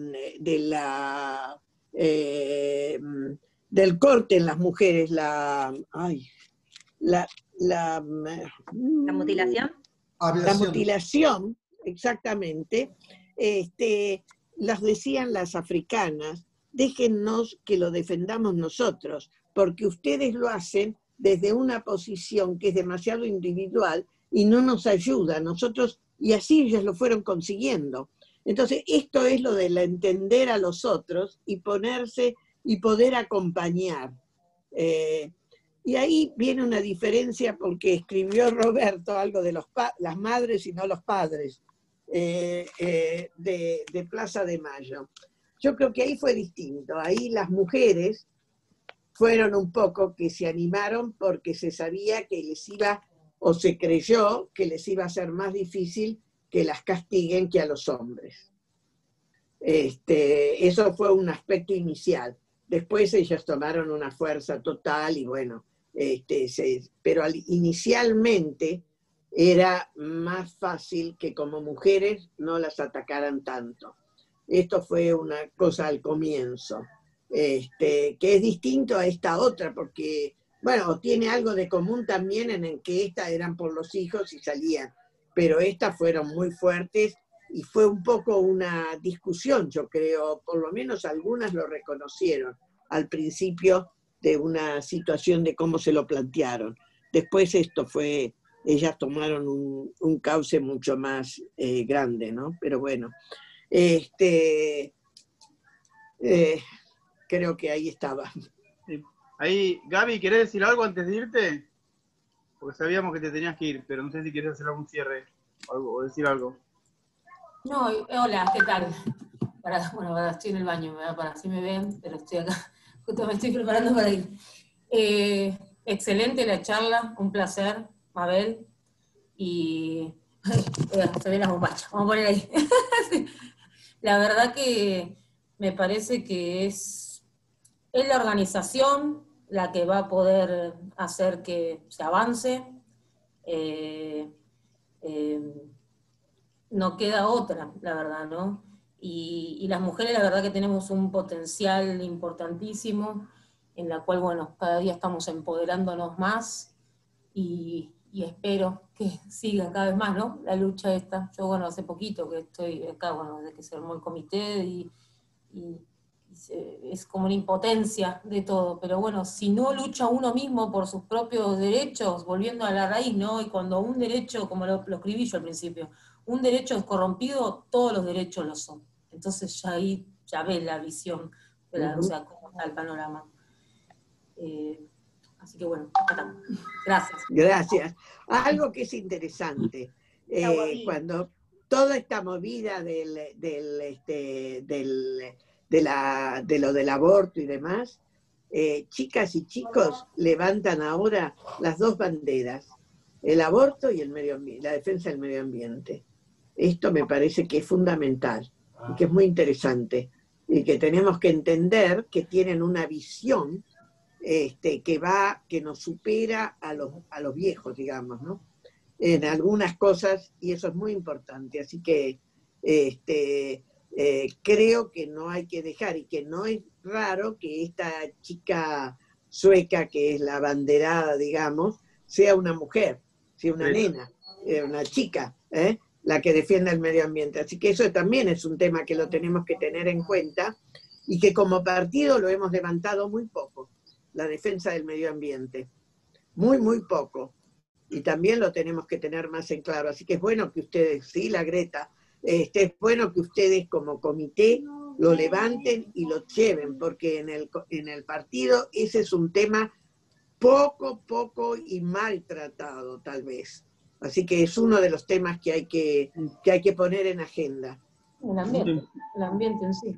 de la eh, del corte en las mujeres, la,
la, la, mutilación.
La mutilación, exactamente. Este, las decían las africanas, déjennos que lo defendamos nosotros, porque ustedes lo hacen desde una posición que es demasiado individual y no nos ayuda. Nosotros y así ellos lo fueron consiguiendo. Entonces, esto es lo de entender a los otros y ponerse y poder acompañar. Eh, y ahí viene una diferencia porque escribió Roberto algo de los las madres y no los padres eh, eh, de, de Plaza de Mayo. Yo creo que ahí fue distinto. Ahí las mujeres fueron un poco que se animaron porque se sabía que les iba o se creyó que les iba a ser más difícil que las castiguen que a los hombres. Este, eso fue un aspecto inicial. Después ellos tomaron una fuerza total y bueno, este, pero inicialmente era más fácil que como mujeres no las atacaran tanto. Esto fue una cosa al comienzo, este, que es distinto a esta otra, porque bueno, tiene algo de común también en el que estas eran por los hijos y salían, pero estas fueron muy fuertes y fue un poco una discusión, yo creo, por lo menos algunas lo reconocieron al principio de una situación de cómo se lo plantearon. Después esto fue, ellas tomaron un, cauce mucho más eh, grande, ¿no? Pero bueno, este, eh, creo que ahí estaba.
Ahí, Gaby, ¿querés decir algo antes de irte? Porque sabíamos que te tenías que ir, pero no sé si quieres hacer algún cierre o, decir algo.
No, hola, ¿qué tal? para, bueno, estoy en el baño, para así me ven, pero estoy acá, justo me estoy preparando para ir. Eh, excelente la charla, un placer, Mabel, y se ven las bombachas, vamos a poner ahí. la verdad que me parece que es, es la organización la que va a poder hacer que se avance. Eh, eh, no queda otra, la verdad, ¿no? Y, las mujeres, la verdad que tenemos un potencial importantísimo, en la cual, bueno, cada día estamos empoderándonos más y, espero que siga cada vez más, ¿no? La lucha esta. Yo, bueno, hace poquito que estoy acá, bueno, desde que se armó el comité y, es como una impotencia de todo, pero bueno, si no lucha uno mismo por sus propios derechos, volviendo a la raíz, ¿no? Y cuando un derecho, como lo, lo escribí yo al principio, un derecho es corrompido, todos los derechos lo son. Entonces ya ahí ya ves la visión, o sea, cómo está el panorama. Eh, así que bueno, gracias.
Gracias. Algo que es interesante, eh, cuando toda esta movida del, del, este, del, de, la, de lo del aborto y demás, eh, chicas y chicos levantan ahora las dos banderas, el aborto y el medio la defensa del medio ambiente. Esto me parece que es fundamental que es muy interesante y que tenemos que entender que tienen una visión este, que va, que nos supera a los, a los viejos, digamos, ¿no? En algunas cosas, y eso es muy importante. Así que este, eh, creo que no hay que dejar y que no es raro que esta chica sueca, que es la banderada, digamos, sea una mujer, sea una nena, eh, una chica. ¿eh? la que defienda el medio ambiente. Así que eso también es un tema que lo tenemos que tener en cuenta y que como partido lo hemos levantado muy poco, la defensa del medio ambiente. Muy, muy poco. Y también lo tenemos que tener más en claro. Así que es bueno que ustedes, sí, la Greta, este, es bueno que ustedes como comité lo levanten y lo lleven, porque en el, en el partido ese es un tema poco, poco y maltratado, tal vez. Así que es uno de los temas que hay que, que, hay que poner en agenda.
El ambiente, el ambiente en sí.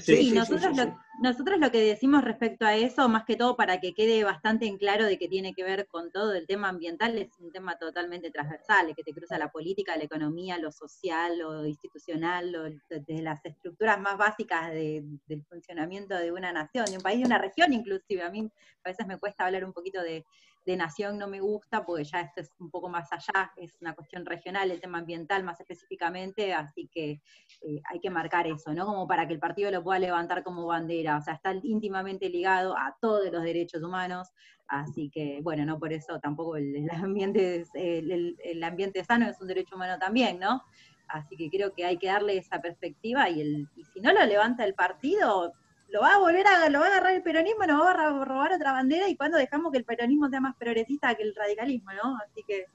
Sí, nosotros, lo, nosotros lo que decimos respecto a eso, más que todo para que quede bastante en claro de que tiene que ver con todo el tema ambiental, es un tema totalmente transversal, que te cruza la política, la economía, lo social, lo institucional, lo, desde las estructuras más básicas del funcionamiento de una nación, de un país, de una región inclusive. A mí a veces me cuesta hablar un poquito de, de nación no me gusta, porque ya esto es un poco más allá, es una cuestión regional, el tema ambiental más específicamente, así que eh, hay que marcar eso, ¿no? Como para que el partido lo pueda levantar como bandera, o sea, está íntimamente ligado a todos los derechos humanos, así que, bueno, no por eso tampoco el, ambiente, el, el ambiente sano es un derecho humano también, ¿no? Así que creo que hay que darle esa perspectiva y, el, y si no lo levanta el partido, lo va a volver a, lo va a agarrar el peronismo, nos va a robar otra bandera y cuando dejamos que el peronismo sea más progresista que el radicalismo, ¿no? Así que...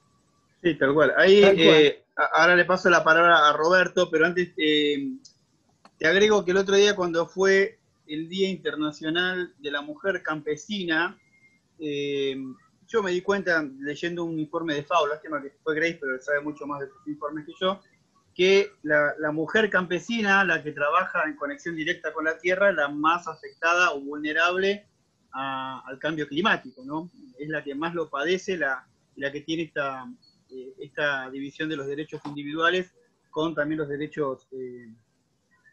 Sí, tal cual. Ahí eh, ahora le paso la palabra a Roberto, pero antes eh, te agrego que el otro día cuando fue el Día Internacional de la Mujer Campesina, eh, yo me di cuenta leyendo un informe de FAO, lástima que fue Grace, pero sabe mucho más de sus informes que yo, que la, mujer campesina, la que trabaja en conexión directa con la tierra, es la más afectada o vulnerable al cambio climático, ¿no? Es la que más lo padece, la, la que tiene esta, eh, esta división de los derechos individuales con también los derechos eh,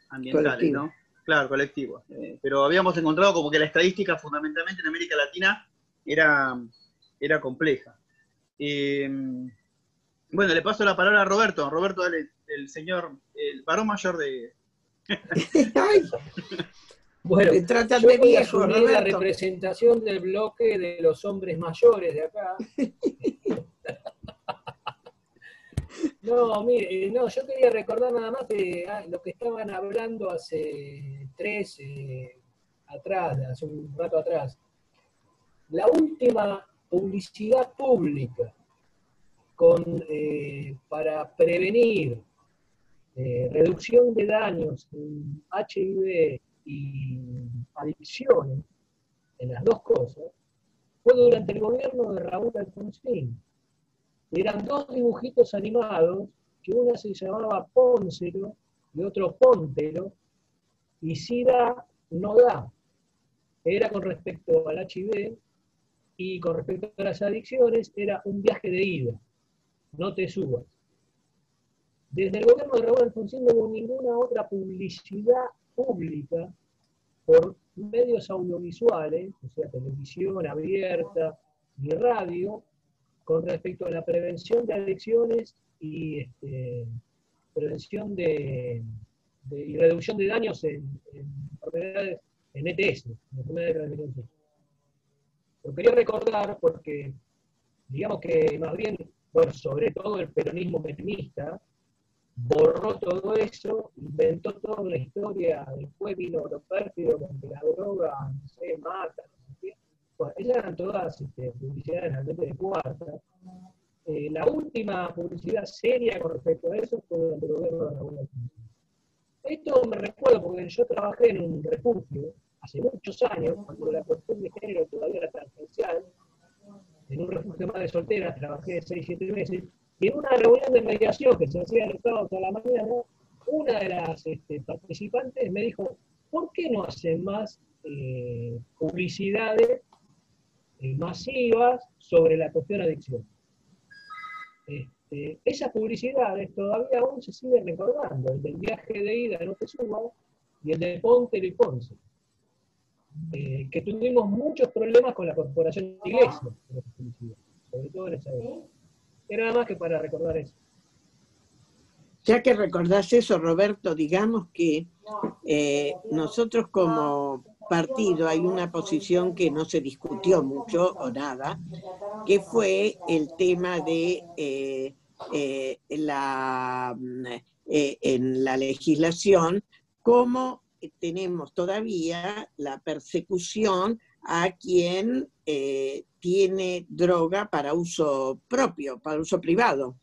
ambientales, ¿no? Claro, colectivos. Eh, pero habíamos encontrado como que la estadística fundamentalmente en América Latina era, era compleja. Bueno, le paso la palabra a Roberto. Roberto, dale el señor, el varón mayor de...
bueno, trata de viejo, la representación del bloque de los hombres mayores de acá. No, mire, no, yo quería recordar nada más de ah, lo que estaban hablando hace tres, eh, atrás, hace un rato atrás. La última publicidad pública con, eh, para prevenir eh, reducción de daños en HIV y adicciones, en las dos cosas, fue durante el gobierno de Raúl Alfonsín. Eran dos dibujitos animados, que una se llamaba Póncero y otro Póntero,
y SIDA no da. Era con respecto al HIV y con respecto a las adicciones era un viaje de ida, no te subas. Desde el gobierno de Raúl Alfonsín no hubo ninguna otra publicidad pública por medios audiovisuales, o sea, televisión abierta y radio, con respecto a la prevención de adicciones y este, prevención de, y reducción de daños en, enfermedades, en ETS, en enfermedades de Lo quería recordar porque, digamos que más bien, sobre todo el peronismo peronista, borró todo eso, inventó toda una historia, después vino lo pérfido, donde la droga, no sé, mata, no sé qué. Bueno, esas eran todas este, publicidades realmente de cuarta. Eh, la última publicidad seria con respecto a eso fue durante el gobierno de Raúl Esto me recuerdo porque yo trabajé en un refugio hace muchos años, cuando la cuestión de género todavía era tangencial, en un refugio de solteras, trabajé 6-7 meses, y en una reunión de mediación que se hacía el sábado a la mañana, una de las este, participantes me dijo, ¿por qué no hacen más eh, publicidades eh, masivas sobre la cuestión adicción? Este, esas publicidades todavía aún se siguen recordando, el del viaje de ida no te y el de Ponte y Ponce, eh, que tuvimos muchos problemas con la corporación de iglesia, sobre todo en esa época. Era nada más que para recordar eso.
Ya que recordás eso, Roberto, digamos que eh, nosotros como partido hay una posición que no se discutió mucho o nada, que fue el tema de eh, eh, la, en la legislación, cómo tenemos todavía la persecución a quien tiene droga para uso propio, para uso privado.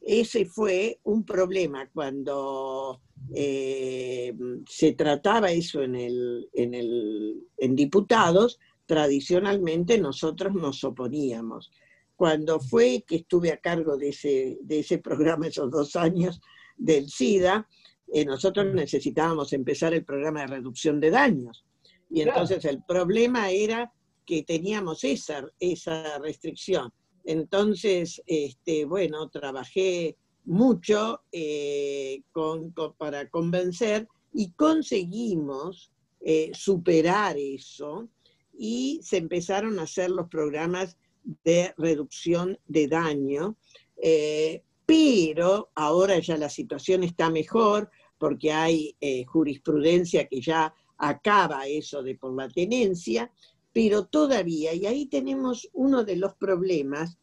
Ese fue un problema cuando eh, se trataba eso en, el, en, el, en diputados, tradicionalmente nosotros nos oponíamos. Cuando fue que estuve a cargo de ese, de ese programa esos dos años del SIDA, eh, nosotros necesitábamos empezar el programa de reducción de daños. Y entonces el problema era que teníamos esa, esa restricción. Entonces, este, bueno, trabajé mucho eh, para convencer y conseguimos eh, superar eso y se empezaron a hacer los programas de reducción de daño, eh, pero ahora ya la situación está mejor porque hay jurisprudencia que ya acaba eso de por la tenencia pero todavía, y ahí tenemos uno de los problemas,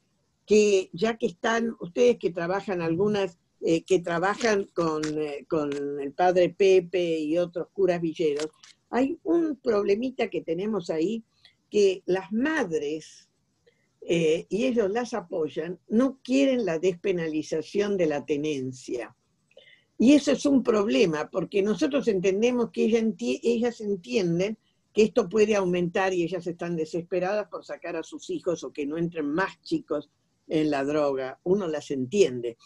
que ya que están ustedes que trabajan algunas, eh, que trabajan con, eh, con, el padre Pepe y otros curas villeros, hay un problemita que tenemos ahí, que las madres, eh, y ellos las apoyan, no quieren la despenalización de la tenencia. Y eso es un problema, porque nosotros entendemos que ellas entienden que esto puede aumentar y ellas están desesperadas por sacar a sus hijos o que no entren más chicos en la droga. Uno las entiende.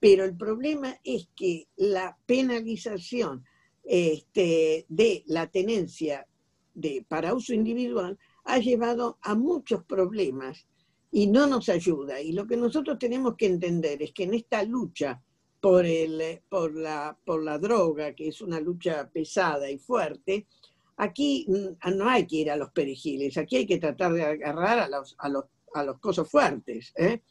Pero el problema es que la penalización este, de la tenencia de, para uso individual ha llevado a muchos problemas y no nos ayuda. Y lo que nosotros tenemos que entender es que en esta lucha por, el, por, la, por la droga, que es una lucha pesada y fuerte, Aquí mm, no hay que ir a los perejiles, aquí hay que tratar de agarrar a los, a los, a los cosos fuertes, ¿eh?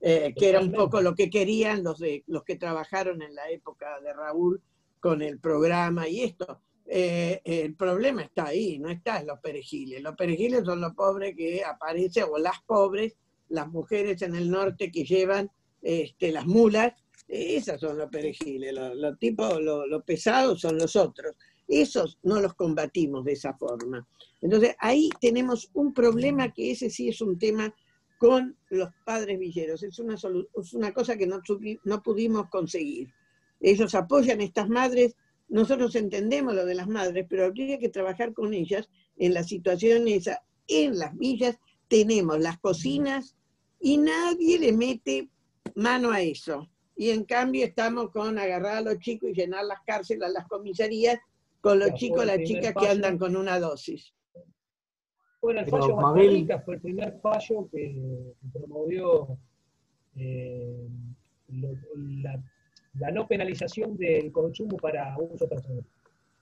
Eh, que era un poco lo que querían los, de, los que trabajaron en la época de Raúl con el programa y esto. Eh, el problema está ahí, no está en los perejiles. Los perejiles son los pobres que aparecen, o las pobres, las mujeres en el norte que llevan este, las mulas, esas son los perejiles. Los, tipos, los pesados son los otros. Esos no los combatimos de esa forma. Entonces, ahí tenemos un problema que ese sí es un tema con los padres villeros. Es una, es una cosa que no, no pudimos conseguir. Ellos apoyan a estas madres, nosotros entendemos lo de las madres, pero habría que trabajar con ellas en la situación esa. En las villas tenemos las cocinas y nadie le mete mano a eso. Y en cambio estamos con agarrar a los chicos y llenar las cárceles, las comisarías con los chicos, las chicas que andan con una dosis.
Bueno, el fallo Mabel... fue el primer fallo que promovió eh, la, la, no penalización del consumo para uso personal,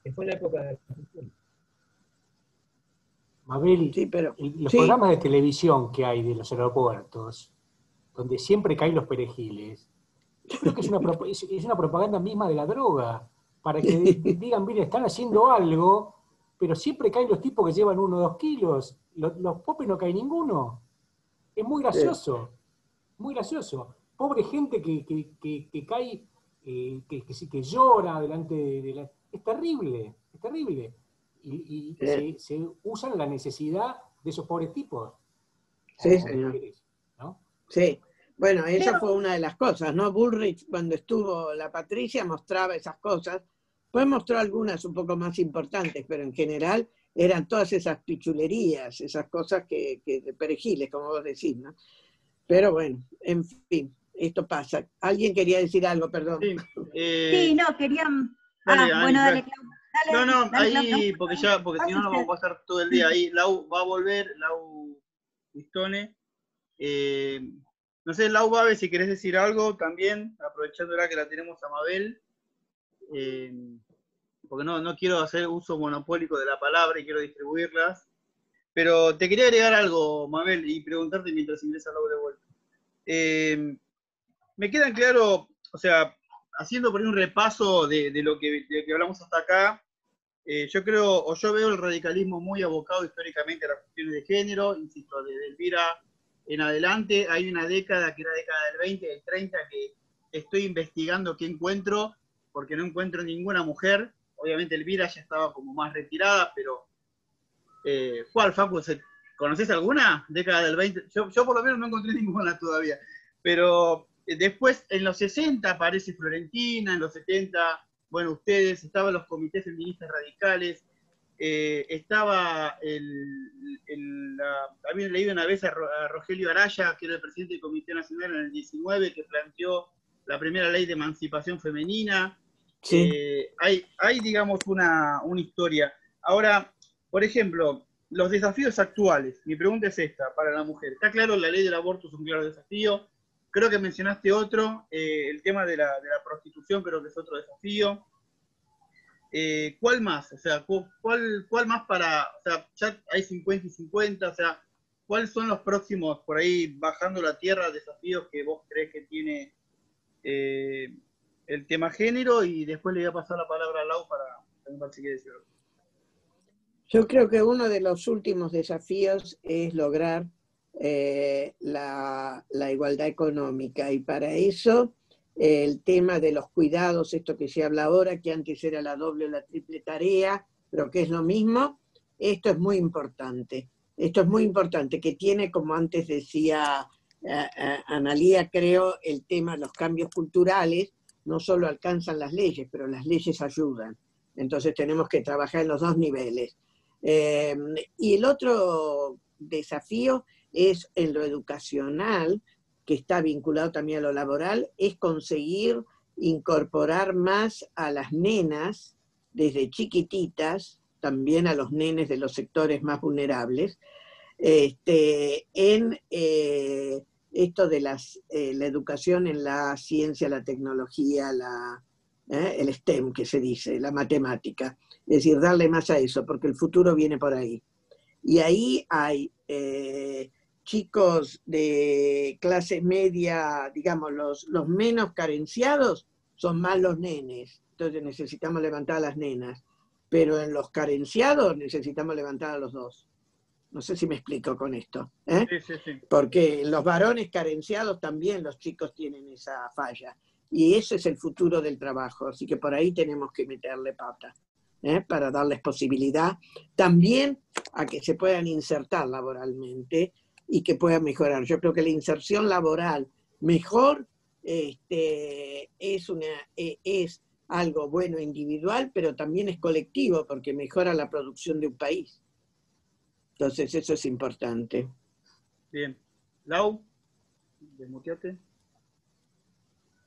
que fue en la época de la
Mabel, sí, pero, los programas de televisión que hay de los aeropuertos, donde siempre caen los perejiles, yo creo que es una, es una propaganda misma de la droga, para que digan, mire, están haciendo algo, pero siempre caen los tipos que llevan uno o dos kilos, los, los popes no cae ninguno. Es muy gracioso, muy gracioso. Pobre gente que, que, cae, eh, que, que, llora delante de la... Es terrible, es terrible y, se, usan la necesidad de esos pobres tipos.
Sí, señor. Sí. Bueno, esa fue una de las cosas, ¿no? Bullrich, cuando estuvo la Patricia, mostraba esas cosas. Pues mostró algunas un poco más importantes, pero en general eran todas esas pichulerías, esas cosas que, que perejiles, como vos decís, ¿no? Pero bueno, en fin, esto pasa. ¿Alguien quería decir algo, perdón?
Sí, eh, no, querían... ah, bueno, dale,
no, no, ahí, porque ya, porque si no, no vamos a pasar todo el día ahí. Lau va a volver, Lau Pistone. Eh, no sé, Lau Babe, si querés decir algo también, aprovechando ahora que la tenemos a Mabel. Eh, porque no, no quiero hacer uso monopólico de la palabra y quiero distribuirlas. Pero te quería agregar algo, Mabel, y preguntarte mientras ingresa Lau de vuelta. Eh, me quedan claro, o sea, haciendo por ahí un repaso de, lo que, hablamos hasta acá, eh, yo creo, o yo veo el radicalismo muy abocado históricamente a las cuestiones de género, insisto, desde Elvira en adelante, hay una década que era la década del 20, del 30, que estoy investigando qué encuentro, porque no encuentro ninguna mujer, obviamente Elvira ya estaba como más retirada, pero eh, ¿cuál, Facu? ¿Conoces alguna? Década del 20, yo, yo por lo menos no encontré ninguna todavía, pero eh, después, en los 60 aparece Florentina, en los 70, bueno, ustedes, estaban los comités feministas radicales, eh, estaba el, había leído una vez a, Rogelio Araya, que era el presidente del Comité Nacional en el 19, que planteó la primera ley de emancipación femenina. Eh, hay, hay, digamos, una, una historia. Ahora, por ejemplo, los desafíos actuales, mi pregunta es esta, para la mujer. Está claro, la ley del aborto es un claro desafío, Creo que mencionaste otro, eh, el tema de la, prostitución, creo que es otro desafío. Eh, ¿Cuál más? O sea, ¿cuál, ¿cuál más para, o sea, ya hay 50 y 50, o sea, ¿cuáles son los próximos, por ahí, bajando la tierra, desafíos que vos crees que tiene eh, el tema género? Y después le voy a pasar la palabra a Lau para preguntar si quiere decir algo.
Yo creo que uno de los últimos desafíos es lograr eh, la, igualdad económica. Y para eso el tema de los cuidados, esto que se habla ahora, que antes era la doble o la triple tarea, pero que es lo mismo, esto es muy importante. Esto es muy importante, que tiene, como antes decía eh, eh, Analía, creo, el tema de los cambios culturales, no solo alcanzan las leyes, pero las leyes ayudan. Entonces tenemos que trabajar en los dos niveles. y el otro desafío es en lo educacional, que está vinculado también a lo laboral, es conseguir incorporar más a las nenas desde chiquititas, también a los nenes de los sectores más vulnerables, este, en eh, esto de las, eh, la educación en la ciencia, la tecnología, la, eh, el STEM que se dice, la matemática. Es decir, darle más a eso, porque el futuro viene por ahí. Y ahí hay chicos de clase media, digamos, los, los menos carenciados, son más los nenes. Entonces necesitamos levantar a las nenas. Pero en los carenciados necesitamos levantar a los dos. No sé si me explico con esto. ¿eh? Sí, sí, sí. Porque en los varones carenciados también los chicos tienen esa falla. Y ese es el futuro del trabajo. Así que por ahí tenemos que meterle pata. ¿eh? para darles posibilidad también a que se puedan insertar laboralmente y que pueda mejorar. Yo creo que la inserción laboral mejor este, es, una, e, es algo bueno individual, pero también es colectivo porque mejora la producción de un país. Entonces eso es importante.
Bien. Lau, desmuteate.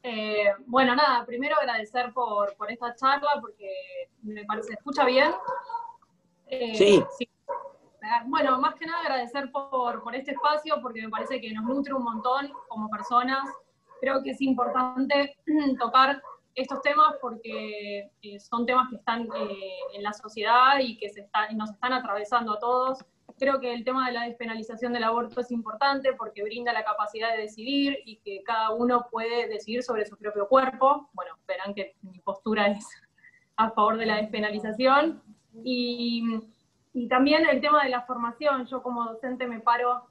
Eh, bueno, nada, primero agradecer por, por, esta charla porque me parece, ¿se escucha bien?
Eh, sí.
Bueno, más que nada agradecer por, por este espacio porque me parece que nos nutre un montón como personas. Creo que es importante tocar estos temas porque eh, son temas que están en la sociedad y que se nos están atravesando a todos. Creo que el tema de la despenalización del aborto es importante porque brinda la capacidad de decidir y que cada uno puede decidir sobre su propio cuerpo. Bueno, verán que mi postura es a favor de la despenalización. Y, y también el tema de la formación. Yo como docente me paro,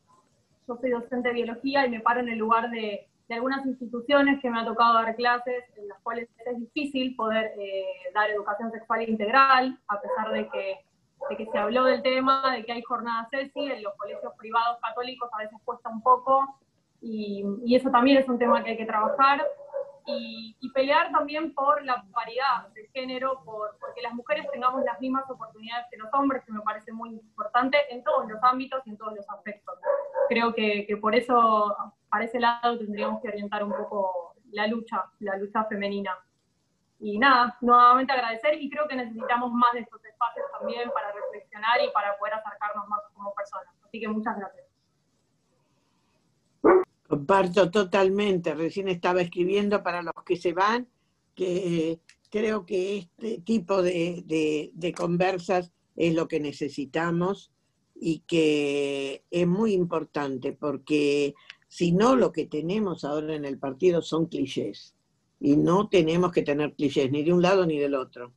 yo soy docente de biología y me paro en el lugar de, de algunas instituciones que me ha tocado dar clases en las cuales es difícil poder eh, dar educación sexual integral, a pesar de que de que se habló del tema, de que hay jornadas CESI, en los colegios privados católicos a veces cuesta un poco, y eso también es un tema que hay que trabajar, y, y, pelear también por la paridad de género, por, porque las mujeres tengamos las mismas oportunidades que los hombres, que me parece muy importante en todos los ámbitos y en todos los aspectos. Creo que, que por eso, para ese lado, tendríamos que orientar un poco la lucha, la lucha femenina. Y nada, nuevamente agradecer y creo que necesitamos más de estos espacios también para reflexionar y para poder acercarnos más como personas. Así que muchas gracias.
Comparto totalmente. Recién estaba escribiendo para los que se van que creo que este tipo de, de, de conversas es lo que necesitamos y que es muy importante porque si no lo que tenemos ahora en el partido son clichés y no tenemos que tener clichés ni de un lado ni del otro.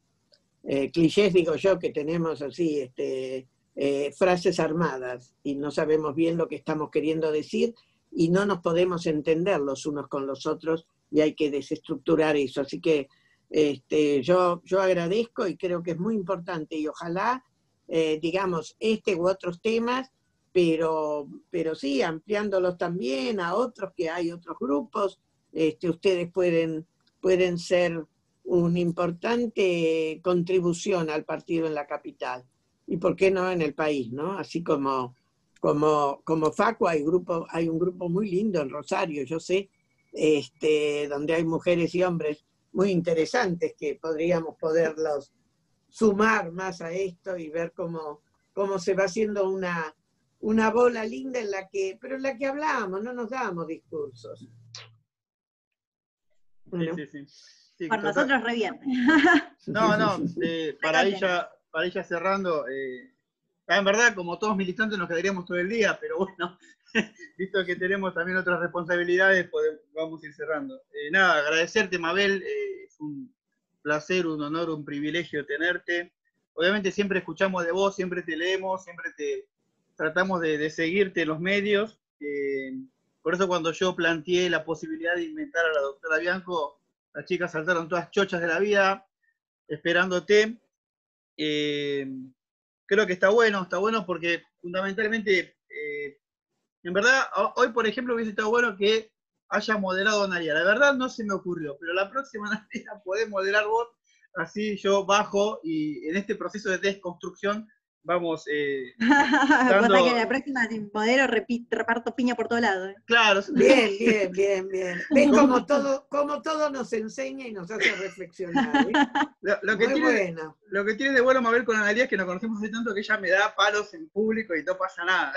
Eh, clichés digo yo que tenemos así, este, eh, frases armadas y no sabemos bien lo que estamos queriendo decir y no nos podemos entender los unos con los otros y hay que desestructurar eso. Así que este, yo, yo agradezco y creo que es muy importante y ojalá, eh, digamos, este u otros temas, pero, pero sí, ampliándolos también a otros, que hay otros grupos, este, ustedes pueden, pueden ser una importante contribución al partido en la capital y por qué no en el país, ¿no? Así como, como, como Facu hay, grupo, hay un grupo muy lindo en Rosario, yo sé, este, donde hay mujeres y hombres muy interesantes que podríamos poderlos sumar más a esto y ver cómo, cómo se va haciendo una, una bola linda en la que, pero en la que hablamos, no nos damos discursos.
Sí, sí, sí. Para nosotros re bien.
No, no, eh, para, ella, para ella cerrando, eh, en verdad, como todos militantes nos quedaríamos todo el día, pero bueno, visto que tenemos también otras responsabilidades, vamos a ir cerrando. Eh, nada, agradecerte, Mabel, es un placer, un honor, un privilegio tenerte. Obviamente siempre escuchamos de vos, siempre te leemos, siempre te tratamos de, seguirte en los medios. Por eso cuando yo planteé la posibilidad de inventar a la doctora Bianco, las chicas saltaron todas chochas de la vida, esperándote. Eh, creo que está bueno, está bueno porque fundamentalmente, eh, en verdad, hoy por ejemplo hubiese estado bueno que haya moderado Nadia. La verdad no se me ocurrió, pero la próxima Nadia podés moderar vos, así yo bajo y en este proceso de desconstrucción vamos eh,
dando... que la próxima modelo reparto piña por todo lado. ¿eh?
Claro.
Bien, bien, bien, bien. Ven como todo, como todo nos enseña y nos hace reflexionar. ¿eh?
Lo, que tiene, lo que tiene de bueno Mabel con Analia es que nos conocemos hace tanto que ella me da palos en público y no pasa nada.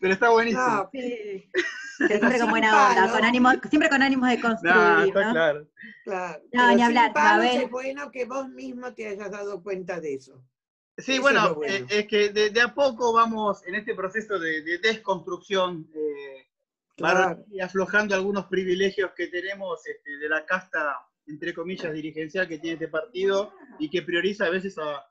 Pero está buenísimo. No,
sí. Siempre con buena onda, con ánimo, siempre con ánimo de construir. No, está
claro. claro. No, ni hablar, Mabel. Es bueno que vos mismo te hayas dado cuenta de eso.
Sí, bueno, eh, es, que de, a poco vamos en este proceso de, desconstrucción, eh, y aflojando algunos privilegios que tenemos este, de la casta, entre comillas, dirigencial que tiene este partido y que prioriza a veces a...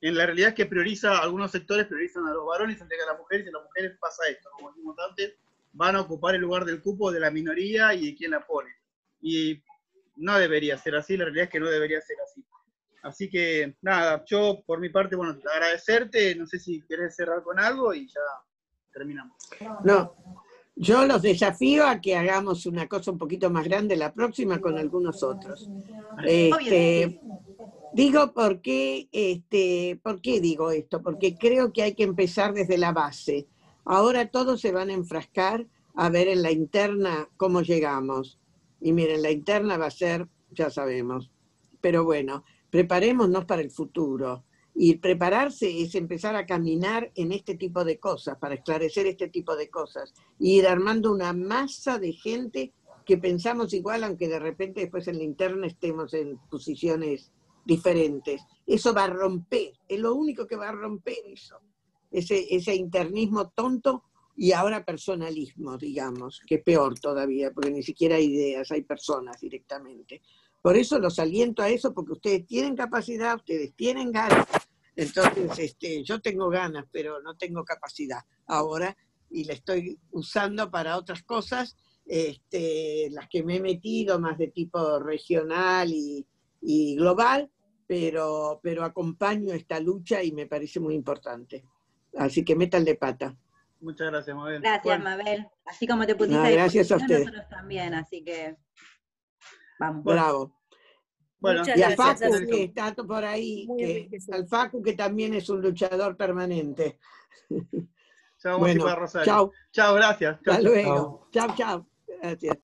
En la realidad es que prioriza, algunos sectores priorizan a los varones antes que a las mujeres, y a las mujeres pasa esto, como dijimos antes, van a ocupar el lugar del cupo de la minoría y de quien la pone. Y no debería ser así, la realidad es que no debería ser así. Así que nada, yo por mi parte, bueno, agradecerte, no sé si querés cerrar con algo y ya terminamos.
No, yo los desafío a que hagamos una cosa un poquito más grande la próxima con algunos otros. Este, digo por qué, este, por qué digo esto, porque creo que hay que empezar desde la base. Ahora todos se van a enfrascar a ver en la interna cómo llegamos. Y miren, la interna va a ser, ya sabemos. Pero bueno, preparémonos para el futuro. Y prepararse es empezar a caminar en este tipo de cosas, para esclarecer este tipo de cosas. Y ir armando una masa de gente que pensamos igual, aunque de repente después en la interna estemos en posiciones diferentes. Eso va a romper, es lo único que va a romper eso. Ese, ese internismo tonto y ahora personalismo, digamos, que peor todavía, porque ni siquiera hay ideas, hay personas directamente. Por eso los aliento a eso, porque ustedes tienen capacidad, ustedes tienen ganas. Entonces, este, yo tengo ganas, pero no tengo capacidad ahora y la estoy usando para otras cosas, este, las que me he metido más de tipo regional y, y global, pero, pero acompaño esta lucha y me parece muy importante. Así que metan de pata.
Muchas gracias, Mabel.
Gracias, Mabel. Así como te pusiste
gracias a usted.
nosotros también, así que vamos.
Bravo.
Bueno,
y a Facu, que está por ahí, que, al Facu, que también es un luchador permanente.
Chao,
bueno,
para Rosario.
Chao.
Chao, gracias.
Hasta luego. Chao, chao. Gracias.